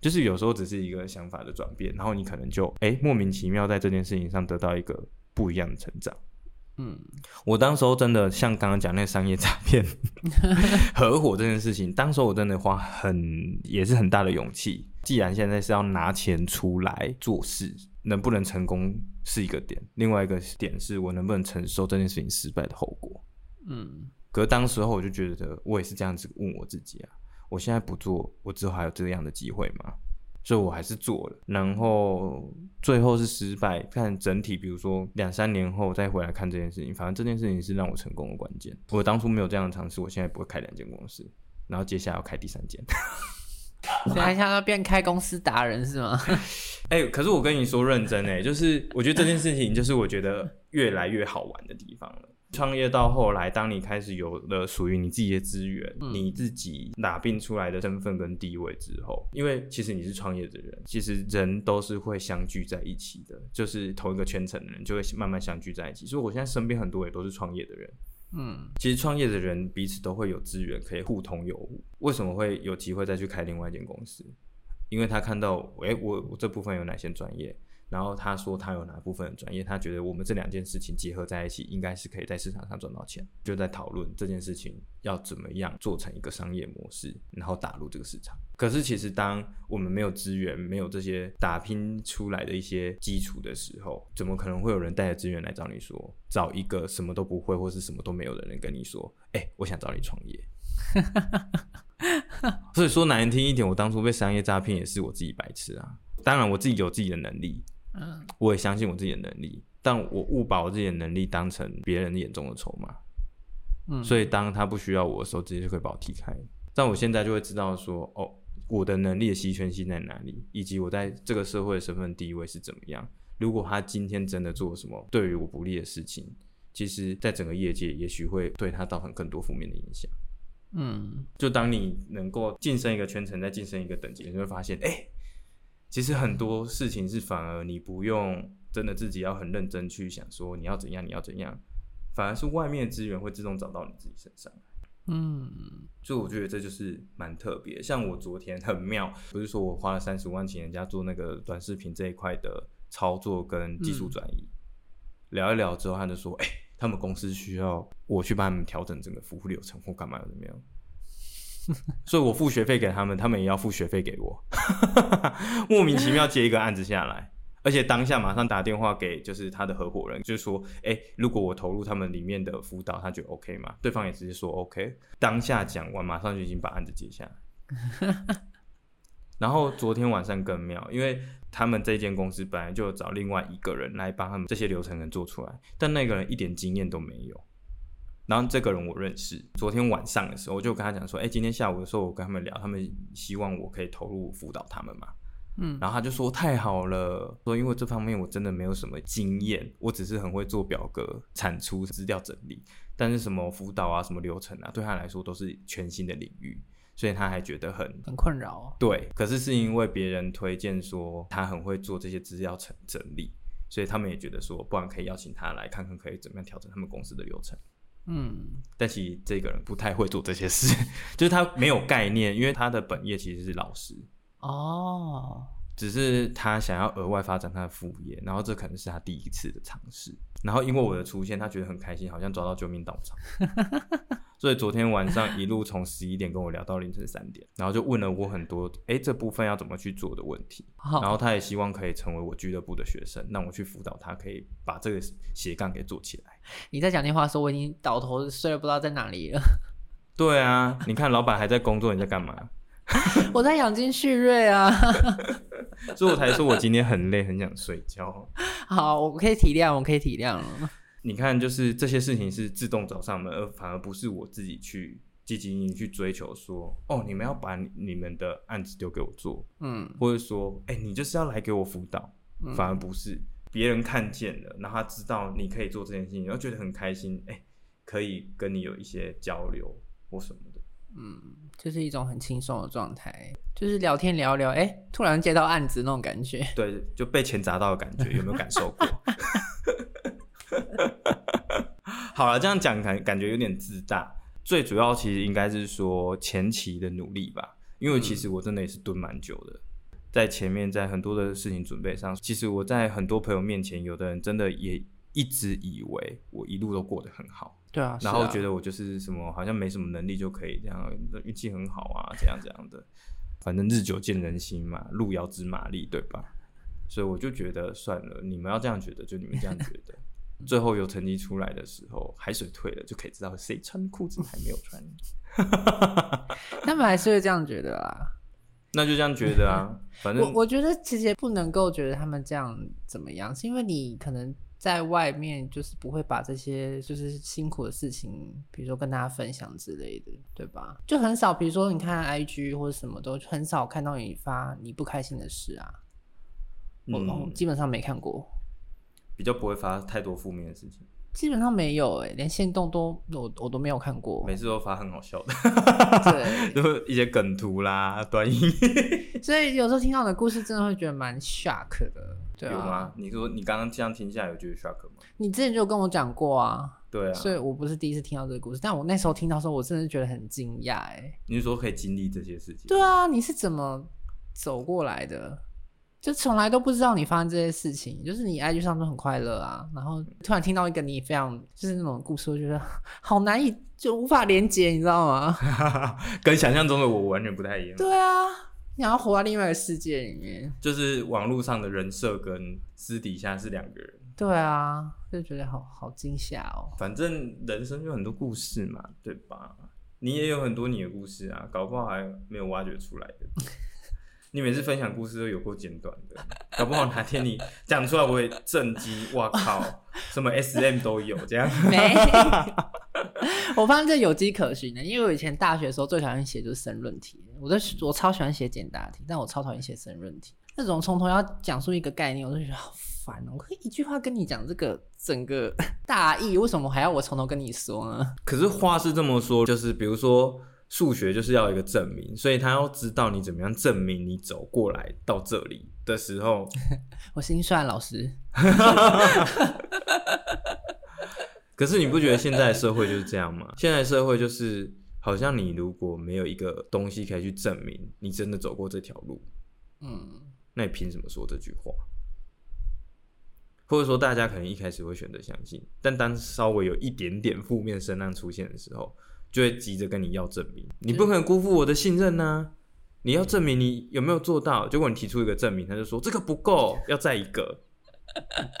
就是有时候只是一个想法的转变，然后你可能就哎莫名其妙在这件事情上得到一个不一样的成长。嗯，我当时候真的像刚刚讲那个商业诈骗 合伙这件事情，当时候我真的花很也是很大的勇气。既然现在是要拿钱出来做事，能不能成功是一个点，另外一个点是我能不能承受这件事情失败的后果。嗯，可是当时候我就觉得我也是这样子问我自己啊。我现在不做，我之后还有这样的机会吗？所以我还是做了，然后最后是失败。看整体，比如说两三年后再回来看这件事情，反正这件事情是让我成功的关键。我当初没有这样的尝试，我现在不会开两间公司，然后接下来要开第三间。所以还想要变开公司达人是吗？哎、欸，可是我跟你说认真哎，就是我觉得这件事情就是我觉得越来越好玩的地方了。创业到后来，当你开始有了属于你自己的资源，嗯、你自己打拼出来的身份跟地位之后，因为其实你是创业的人，其实人都是会相聚在一起的，就是同一个圈层的人就会慢慢相聚在一起。所以我现在身边很多也都是创业的人，嗯，其实创业的人彼此都会有资源可以互通有无。为什么会有机会再去开另外一间公司？因为他看到，哎、欸，我我这部分有哪些专业？然后他说他有哪部分的专业，他觉得我们这两件事情结合在一起，应该是可以在市场上赚到钱。就在讨论这件事情要怎么样做成一个商业模式，然后打入这个市场。可是其实当我们没有资源、没有这些打拼出来的一些基础的时候，怎么可能会有人带着资源来找你说，找一个什么都不会或是什么都没有的人跟你说，哎，我想找你创业。所以说难听一点，我当初被商业诈骗也是我自己白痴啊。当然我自己有自己的能力。嗯，我也相信我自己的能力，但我误把我自己的能力当成别人眼中的筹码。嗯，所以当他不需要我的时候，直接就可以把我踢开。但我现在就会知道说，哦，我的能力的稀缺性在哪里，以及我在这个社会的身份地位是怎么样。如果他今天真的做了什么对于我不利的事情，其实在整个业界也许会对他造成更多负面的影响。嗯，就当你能够晋升一个圈层，再晋升一个等级，你就会发现，哎、欸。其实很多事情是反而你不用真的自己要很认真去想说你要怎样，你要怎样，反而是外面的资源会自动找到你自己身上。嗯，所以我觉得这就是蛮特别。像我昨天很妙，不是说我花了三十万请人家做那个短视频这一块的操作跟技术转移，嗯、聊一聊之后，他就说：“哎、欸，他们公司需要我去帮他们调整整个服务流程或干嘛有没有？” 所以我付学费给他们，他们也要付学费给我，莫名其妙接一个案子下来，而且当下马上打电话给就是他的合伙人，就说，哎、如果我投入他们里面的辅导，他觉得 OK 吗？对方也直接说 OK，当下讲完，马上就已经把案子接下来。然后昨天晚上更妙，因为他们这间公司本来就找另外一个人来帮他们这些流程能做出来，但那个人一点经验都没有。然后这个人我认识，昨天晚上的时候我就跟他讲说，哎，今天下午的时候我跟他们聊，他们希望我可以投入辅导他们嘛，嗯，然后他就说太好了，说因为这方面我真的没有什么经验，我只是很会做表格、产出资料整理，但是什么辅导啊、什么流程啊，对他来说都是全新的领域，所以他还觉得很很困扰。对，可是是因为别人推荐说他很会做这些资料整整理，所以他们也觉得说，不然可以邀请他来看看，可以怎么样调整他们公司的流程。嗯，但其实这个人不太会做这些事，就是他没有概念，因为他的本业其实是老师。哦，只是他想要额外发展他的副业，然后这可能是他第一次的尝试，然后因为我的出现，他觉得很开心，好像抓到救命稻草。所以昨天晚上一路从十一点跟我聊到凌晨三点，然后就问了我很多，哎、欸，这部分要怎么去做的问题。然后他也希望可以成为我俱乐部的学生，让我去辅导他，可以把这个斜杠给做起来。你在讲电话的时候，我已经倒头睡了，不知道在哪里了。对啊，你看老板还在工作，你在干嘛？我在养精蓄锐啊。所以我才说我今天很累，很想睡觉。好，我可以体谅，我可以体谅。你看，就是这些事情是自动找上门，而反而不是我自己去积极去追求说，哦，你们要把你们的案子丢给我做，嗯，或者说，哎、欸，你就是要来给我辅导，嗯、反而不是别人看见了，然后他知道你可以做这件事情，然后觉得很开心，哎、欸，可以跟你有一些交流或什么的。嗯，就是一种很轻松的状态，就是聊天聊聊，哎、欸，突然接到案子那种感觉。对，就被钱砸到的感觉，有没有感受过？好了，这样讲感感觉有点自大。最主要其实应该是说前期的努力吧，因为其实我真的也是蹲蛮久的，在前面在很多的事情准备上，其实我在很多朋友面前，有的人真的也一直以为我一路都过得很好。对啊，然后觉得我就是什么，好像没什么能力就可以这样，运气很好啊，这样这样的。反正日久见人心嘛，路遥知马力，对吧？所以我就觉得算了，你们要这样觉得，就你们这样觉得。最后有成绩出来的时候，海水退了，就可以知道谁穿裤子还没有穿。他们还是会这样觉得啊？那就这样觉得啊。反正我我觉得其实也不能够觉得他们这样怎么样，是因为你可能。在外面就是不会把这些就是辛苦的事情，比如说跟大家分享之类的，对吧？就很少，比如说你看 IG 或者什么都很少看到你发你不开心的事啊。我、嗯、基本上没看过，比较不会发太多负面的事情。基本上没有哎、欸，连线动都我我都没有看过，每次都发很好笑的，对，都一些梗图啦、短音，所以有时候听到你的故事，真的会觉得蛮 shock 的，对啊。有吗？你说你刚刚这样听下来，有觉得 shock 吗？你之前就有跟我讲过啊，对啊，所以我不是第一次听到这个故事，但我那时候听到的时候，我真的觉得很惊讶哎。你是说可以经历这些事情？对啊，你是怎么走过来的？就从来都不知道你发生这些事情，就是你 IG 上都很快乐啊，然后突然听到一个你非常就是那种故事，我觉得 好难以就无法连接，你知道吗？跟想象中的我完全不太一样。对啊，你要活在另外一个世界里面，就是网络上的人设跟私底下是两个人。对啊，就觉得好好惊吓哦。反正人生就很多故事嘛，对吧？你也有很多你的故事啊，搞不好还没有挖掘出来的。你每次分享故事都有够简短的，搞不好哪天你讲出来我会震惊，哇靠，什么 SM 都有这样。没，我发现这有机可循的，因为我以前大学的时候最讨厌写就是申论题，我都我超喜欢写简答题，但我超讨厌写申论题，那种从头要讲述一个概念，我就觉得好烦哦。我可以一句话跟你讲这个整个大意，为什么还要我从头跟你说呢？可是话是这么说，就是比如说。数学就是要一个证明，所以他要知道你怎么样证明你走过来到这里的时候，我心算老师。可是你不觉得现在社会就是这样吗？现在社会就是好像你如果没有一个东西可以去证明你真的走过这条路，嗯，那你凭什么说这句话？或者说大家可能一开始会选择相信，但当稍微有一点点负面声浪出现的时候，就会急着跟你要证明，你不可能辜负我的信任呐、啊！你要证明你有没有做到，结果你提出一个证明，他就说这个不够，要再一个，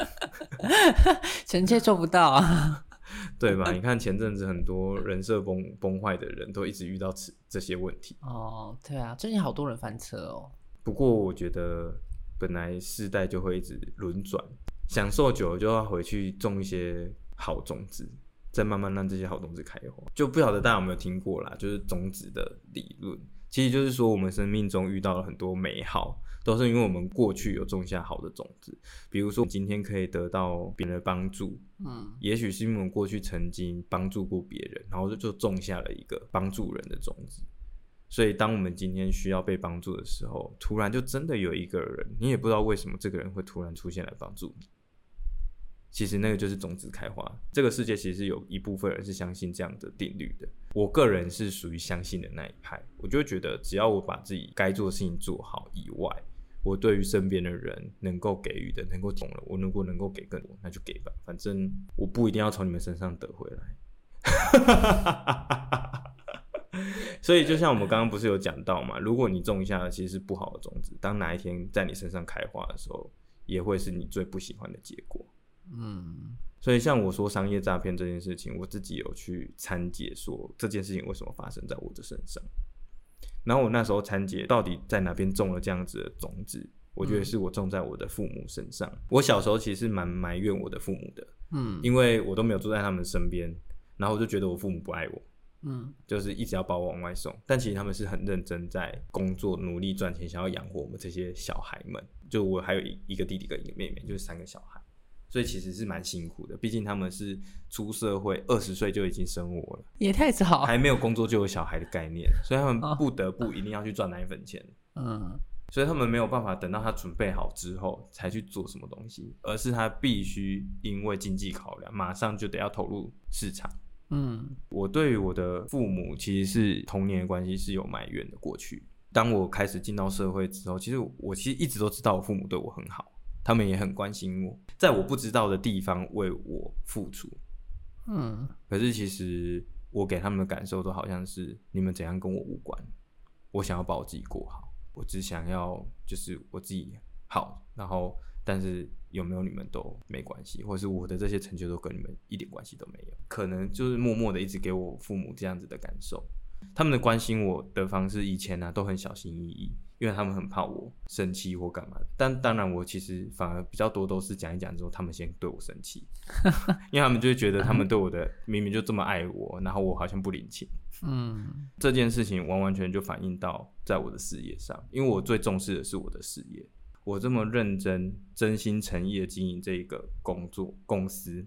臣妾做不到啊，对吧？你看前阵子很多人设崩崩坏的人都一直遇到此这些问题哦，对啊，最近好多人翻车哦。不过我觉得本来世代就会一直轮转，享受久了就要回去种一些好种子。再慢慢让这些好种子开花，就不晓得大家有没有听过啦，就是种子的理论，其实就是说我们生命中遇到了很多美好，都是因为我们过去有种下好的种子。比如说今天可以得到别人的帮助，嗯，也许是因为我们过去曾经帮助过别人，然后就就种下了一个帮助人的种子。所以当我们今天需要被帮助的时候，突然就真的有一个人，你也不知道为什么这个人会突然出现来帮助你。其实那个就是种子开花。这个世界其实有一部分人是相信这样的定律的。我个人是属于相信的那一派。我就觉得，只要我把自己该做的事情做好以外，我对于身边的人能够给予的、能够懂了，我如果能够给更多，那就给吧。反正我不一定要从你们身上得回来。所以就像我们刚刚不是有讲到嘛，如果你种下的其实是不好的种子，当哪一天在你身上开花的时候，也会是你最不喜欢的结果。嗯，所以像我说商业诈骗这件事情，我自己有去参解，说这件事情为什么发生在我的身上。然后我那时候参解到底在哪边种了这样子的种子，我觉得是我种在我的父母身上。我小时候其实蛮埋怨我的父母的，嗯，因为我都没有住在他们身边，然后我就觉得我父母不爱我，嗯，就是一直要把我往外送。但其实他们是很认真在工作，努力赚钱，想要养活我们这些小孩们。就我还有一一个弟弟跟一个妹妹，就是三个小孩。所以其实是蛮辛苦的。毕竟他们是出社会二十岁就已经生我了，也太早，还没有工作就有小孩的概念，所以他们不得不一定要去赚奶粉钱。嗯，所以他们没有办法等到他准备好之后才去做什么东西，而是他必须因为经济考量，马上就得要投入市场。嗯，我对于我的父母其实是童年的关系是有埋怨的。过去，当我开始进到社会之后，其实我其实一直都知道我父母对我很好，他们也很关心我，在我不知道的地方为我付出。嗯，可是其实我给他们的感受都好像是你们怎样跟我无关，我想要把我自己过好，我只想要就是我自己好，然后但是。有没有你们都没关系，或是我的这些成就都跟你们一点关系都没有，可能就是默默的一直给我父母这样子的感受。他们的关心我的方式以前呢、都很小心翼翼，因为他们很怕我生气或干嘛的。但当然我其实反而比较多都是讲一讲之后，他们先对我生气，因为他们就会觉得他们对我的明明就这么爱我，然后我好像不领情。嗯，这件事情完完全就反映到在我的事业上，因为我最重视的是我的事业。我这么认真、真心诚意的经营这一个工作公司，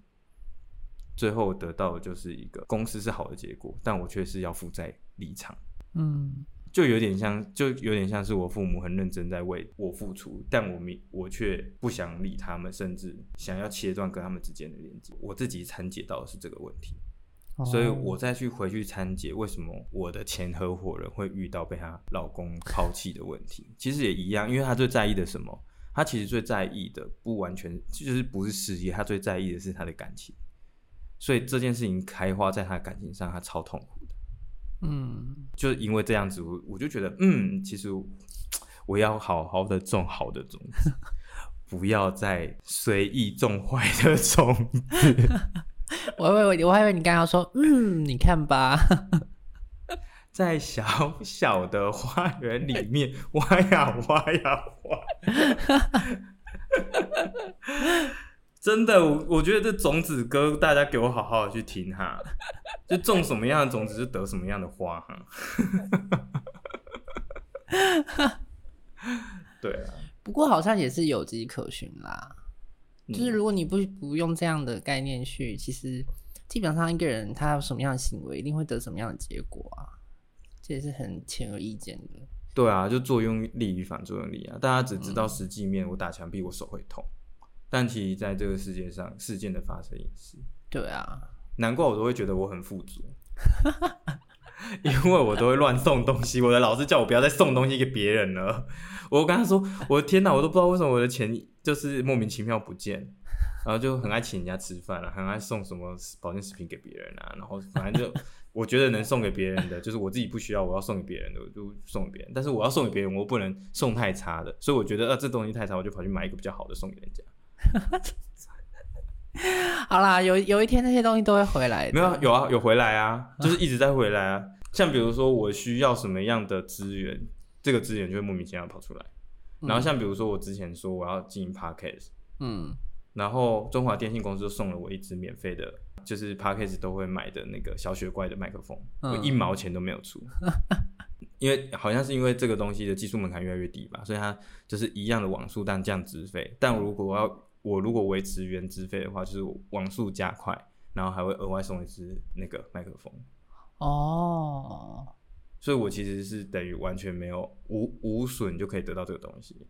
最后得到的就是一个公司是好的结果，但我却是要负债离场。嗯，就有点像，就有点像是我父母很认真在为我付出，但我没，我却不想理他们，甚至想要切断跟他们之间的连接。我自己参解到的是这个问题。所以我再去回去参解，为什么我的前合伙人会遇到被她老公抛弃的问题？其实也一样，因为她最在意的什么？她其实最在意的不完全就是不是事业，她最在意的是她的感情。所以这件事情开花在她的感情上，她超痛苦的。嗯，就因为这样子，我我就觉得，嗯，其实我要好好的种好的种子，不要再随意种坏的种子。我我以为我还以为你刚刚说，嗯，你看吧，在小小的花园里面挖呀挖呀挖，真的，我我觉得这种子歌，大家给我好好的去听哈，就种什么样的种子就得什么样的花哈，对啊，不过好像也是有迹可循啦。就是如果你不不用这样的概念去，其实基本上一个人他有什么样的行为，一定会得什么样的结果啊，这也是很显而易见的。对啊，就作用力与反作用力啊，大家只知道实际面，我打墙壁我手会痛，嗯，但其实在这个世界上，事件的发生也是。对啊，难怪我都会觉得我很富足，因为我都会乱送东西。我的老师叫我不要再送东西给别人了，我跟他说，我的天哪，我都不知道为什么我的钱。就是莫名其妙不见，然后就很爱请人家吃饭啊，很爱送什么保健食品给别人啊，然后反正就我觉得能送给别人的，就是我自己不需要，我要送给别人的，我就送给别人。但是我要送给别人，我不能送太差的，所以我觉得啊，这东西太差，我就跑去买一个比较好的送给人家。好啦，有有一天那些东西都会回来的。没有，有啊，有回来啊，就是一直在回来啊。像比如说我需要什么样的资源，这个资源就会莫名其妙跑出来。然后像比如说我之前说我要经营 Podcast，嗯，然后中华电信公司就送了我一支免费的，就是 Podcast 都会买的那个小雪怪的麦克风，嗯，我一毛钱都没有出，因为好像是因为这个东西的技术门槛越来越低吧，所以它就是一样的网速但降资费，但如果我要我如果维持原资费的话，就是网速加快，然后还会额外送一支那个麦克风，哦。所以，我其实是等于完全没有无无损就可以得到这个东西。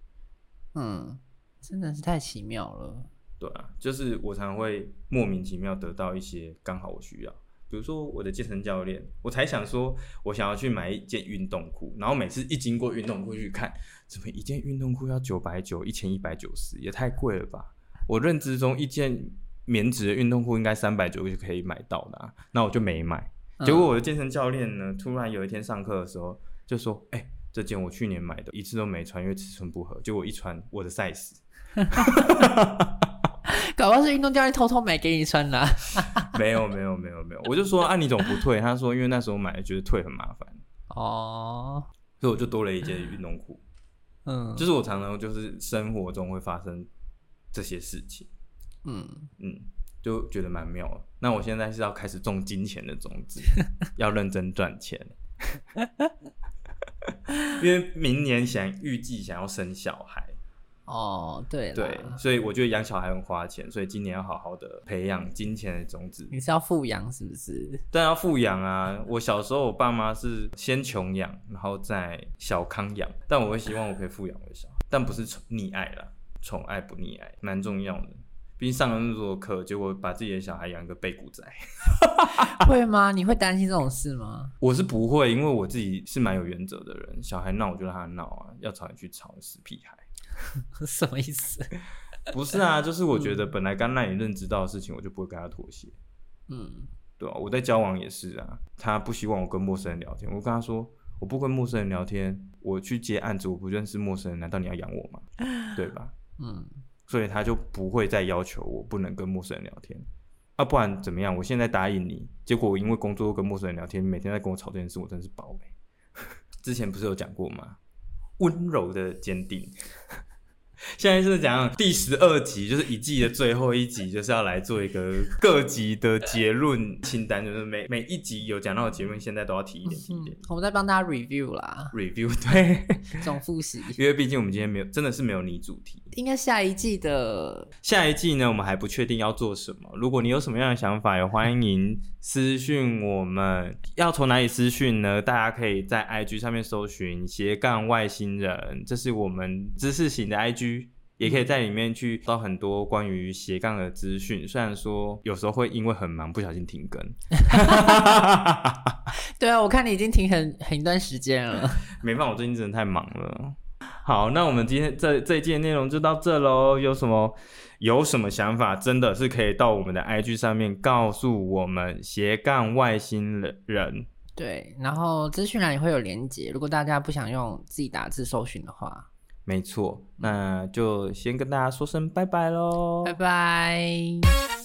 嗯，真的是太奇妙了。对啊，就是我常常会莫名其妙得到一些刚好我需要，比如说我的健身教练，我才想说我想要去买一件运动裤，然后每次一经过运动裤去看，怎么一件运动裤要九百九，一千一百九十，也太贵了吧？我认知中一件棉质的运动裤应该三百九就可以买到的啊，那我就没买。结果我的健身教练呢，突然有一天上课的时候就说：“哎、欸，这件我去年买的，一次都没穿，因为尺寸不合。”结果一穿，我的 size，搞不好是运动教练偷偷买给你穿的。没有没有没有没有，我就说啊，你怎么不退？他说因为那时候买的觉得退很麻烦哦，所以我就多了一件运动裤。嗯，就是我常常就是生活中会发生这些事情。嗯嗯。就觉得蛮妙的。那我现在是要开始种金钱的种子，要认真赚钱。因为明年想预计想要生小孩，哦，对对，所以我觉得养小孩很花钱，所以今年要好好的培养金钱的种子。你是要富养是不是？但要富养啊！我小时候我爸妈是先穷养，然后再小康养，但我会希望我可以富养我的小孩，但不是溺爱啦，宠爱不溺爱，蛮重要的。毕竟上了那么多课，结果把自己的小孩养个背骨仔，会吗？你会担心这种事吗？我是不会，因为我自己是蛮有原则的人。小孩闹我就让他闹啊，要吵你去吵，死屁孩。什么意思？不是啊，就是我觉得本来刚让你认知到的事情，我就不会跟他妥协。嗯，对啊，我在交往也是啊，他不希望我跟陌生人聊天，我跟他说我不跟陌生人聊天，我去接案子，我不认识陌生人，难道你要养我吗？对吧？嗯。所以他就不会再要求我不能跟陌生人聊天，啊，不然怎么样？我现在答应你，结果我因为工作跟陌生人聊天，每天在跟我吵这件事，我真是宝贝。之前不是有讲过吗？温柔的坚定。现在是讲第十二集，就是一季的最后一集，就是要来做一个各集的结论清单，就是每每一集有讲到的结论，现在都要提一点提一点。我们在帮大家 review 啦，review 对，总复习。因为毕竟我们今天没有，真的是没有你主题。应该下一季的下一季呢，我们还不确定要做什么。如果你有什么样的想法，也欢迎私讯我们。要从哪里私讯呢？大家可以在 IG 上面搜寻斜杠外星人，这是我们知识型的 IG。也可以在里面去找很多关于斜杠的资讯，虽然说有时候会因为很忙不小心停更。对啊，我看你已经停很很一段时间了。没办法，我最近真的太忙了。好，那我们今天这这一季的内容就到这喽。有什么有什么想法，真的是可以到我们的 IG 上面告诉我们斜杠外星人。对，然后资讯栏也会有连结，如果大家不想用自己打字搜寻的话。没错，那就先跟大家说声拜拜喽，拜拜。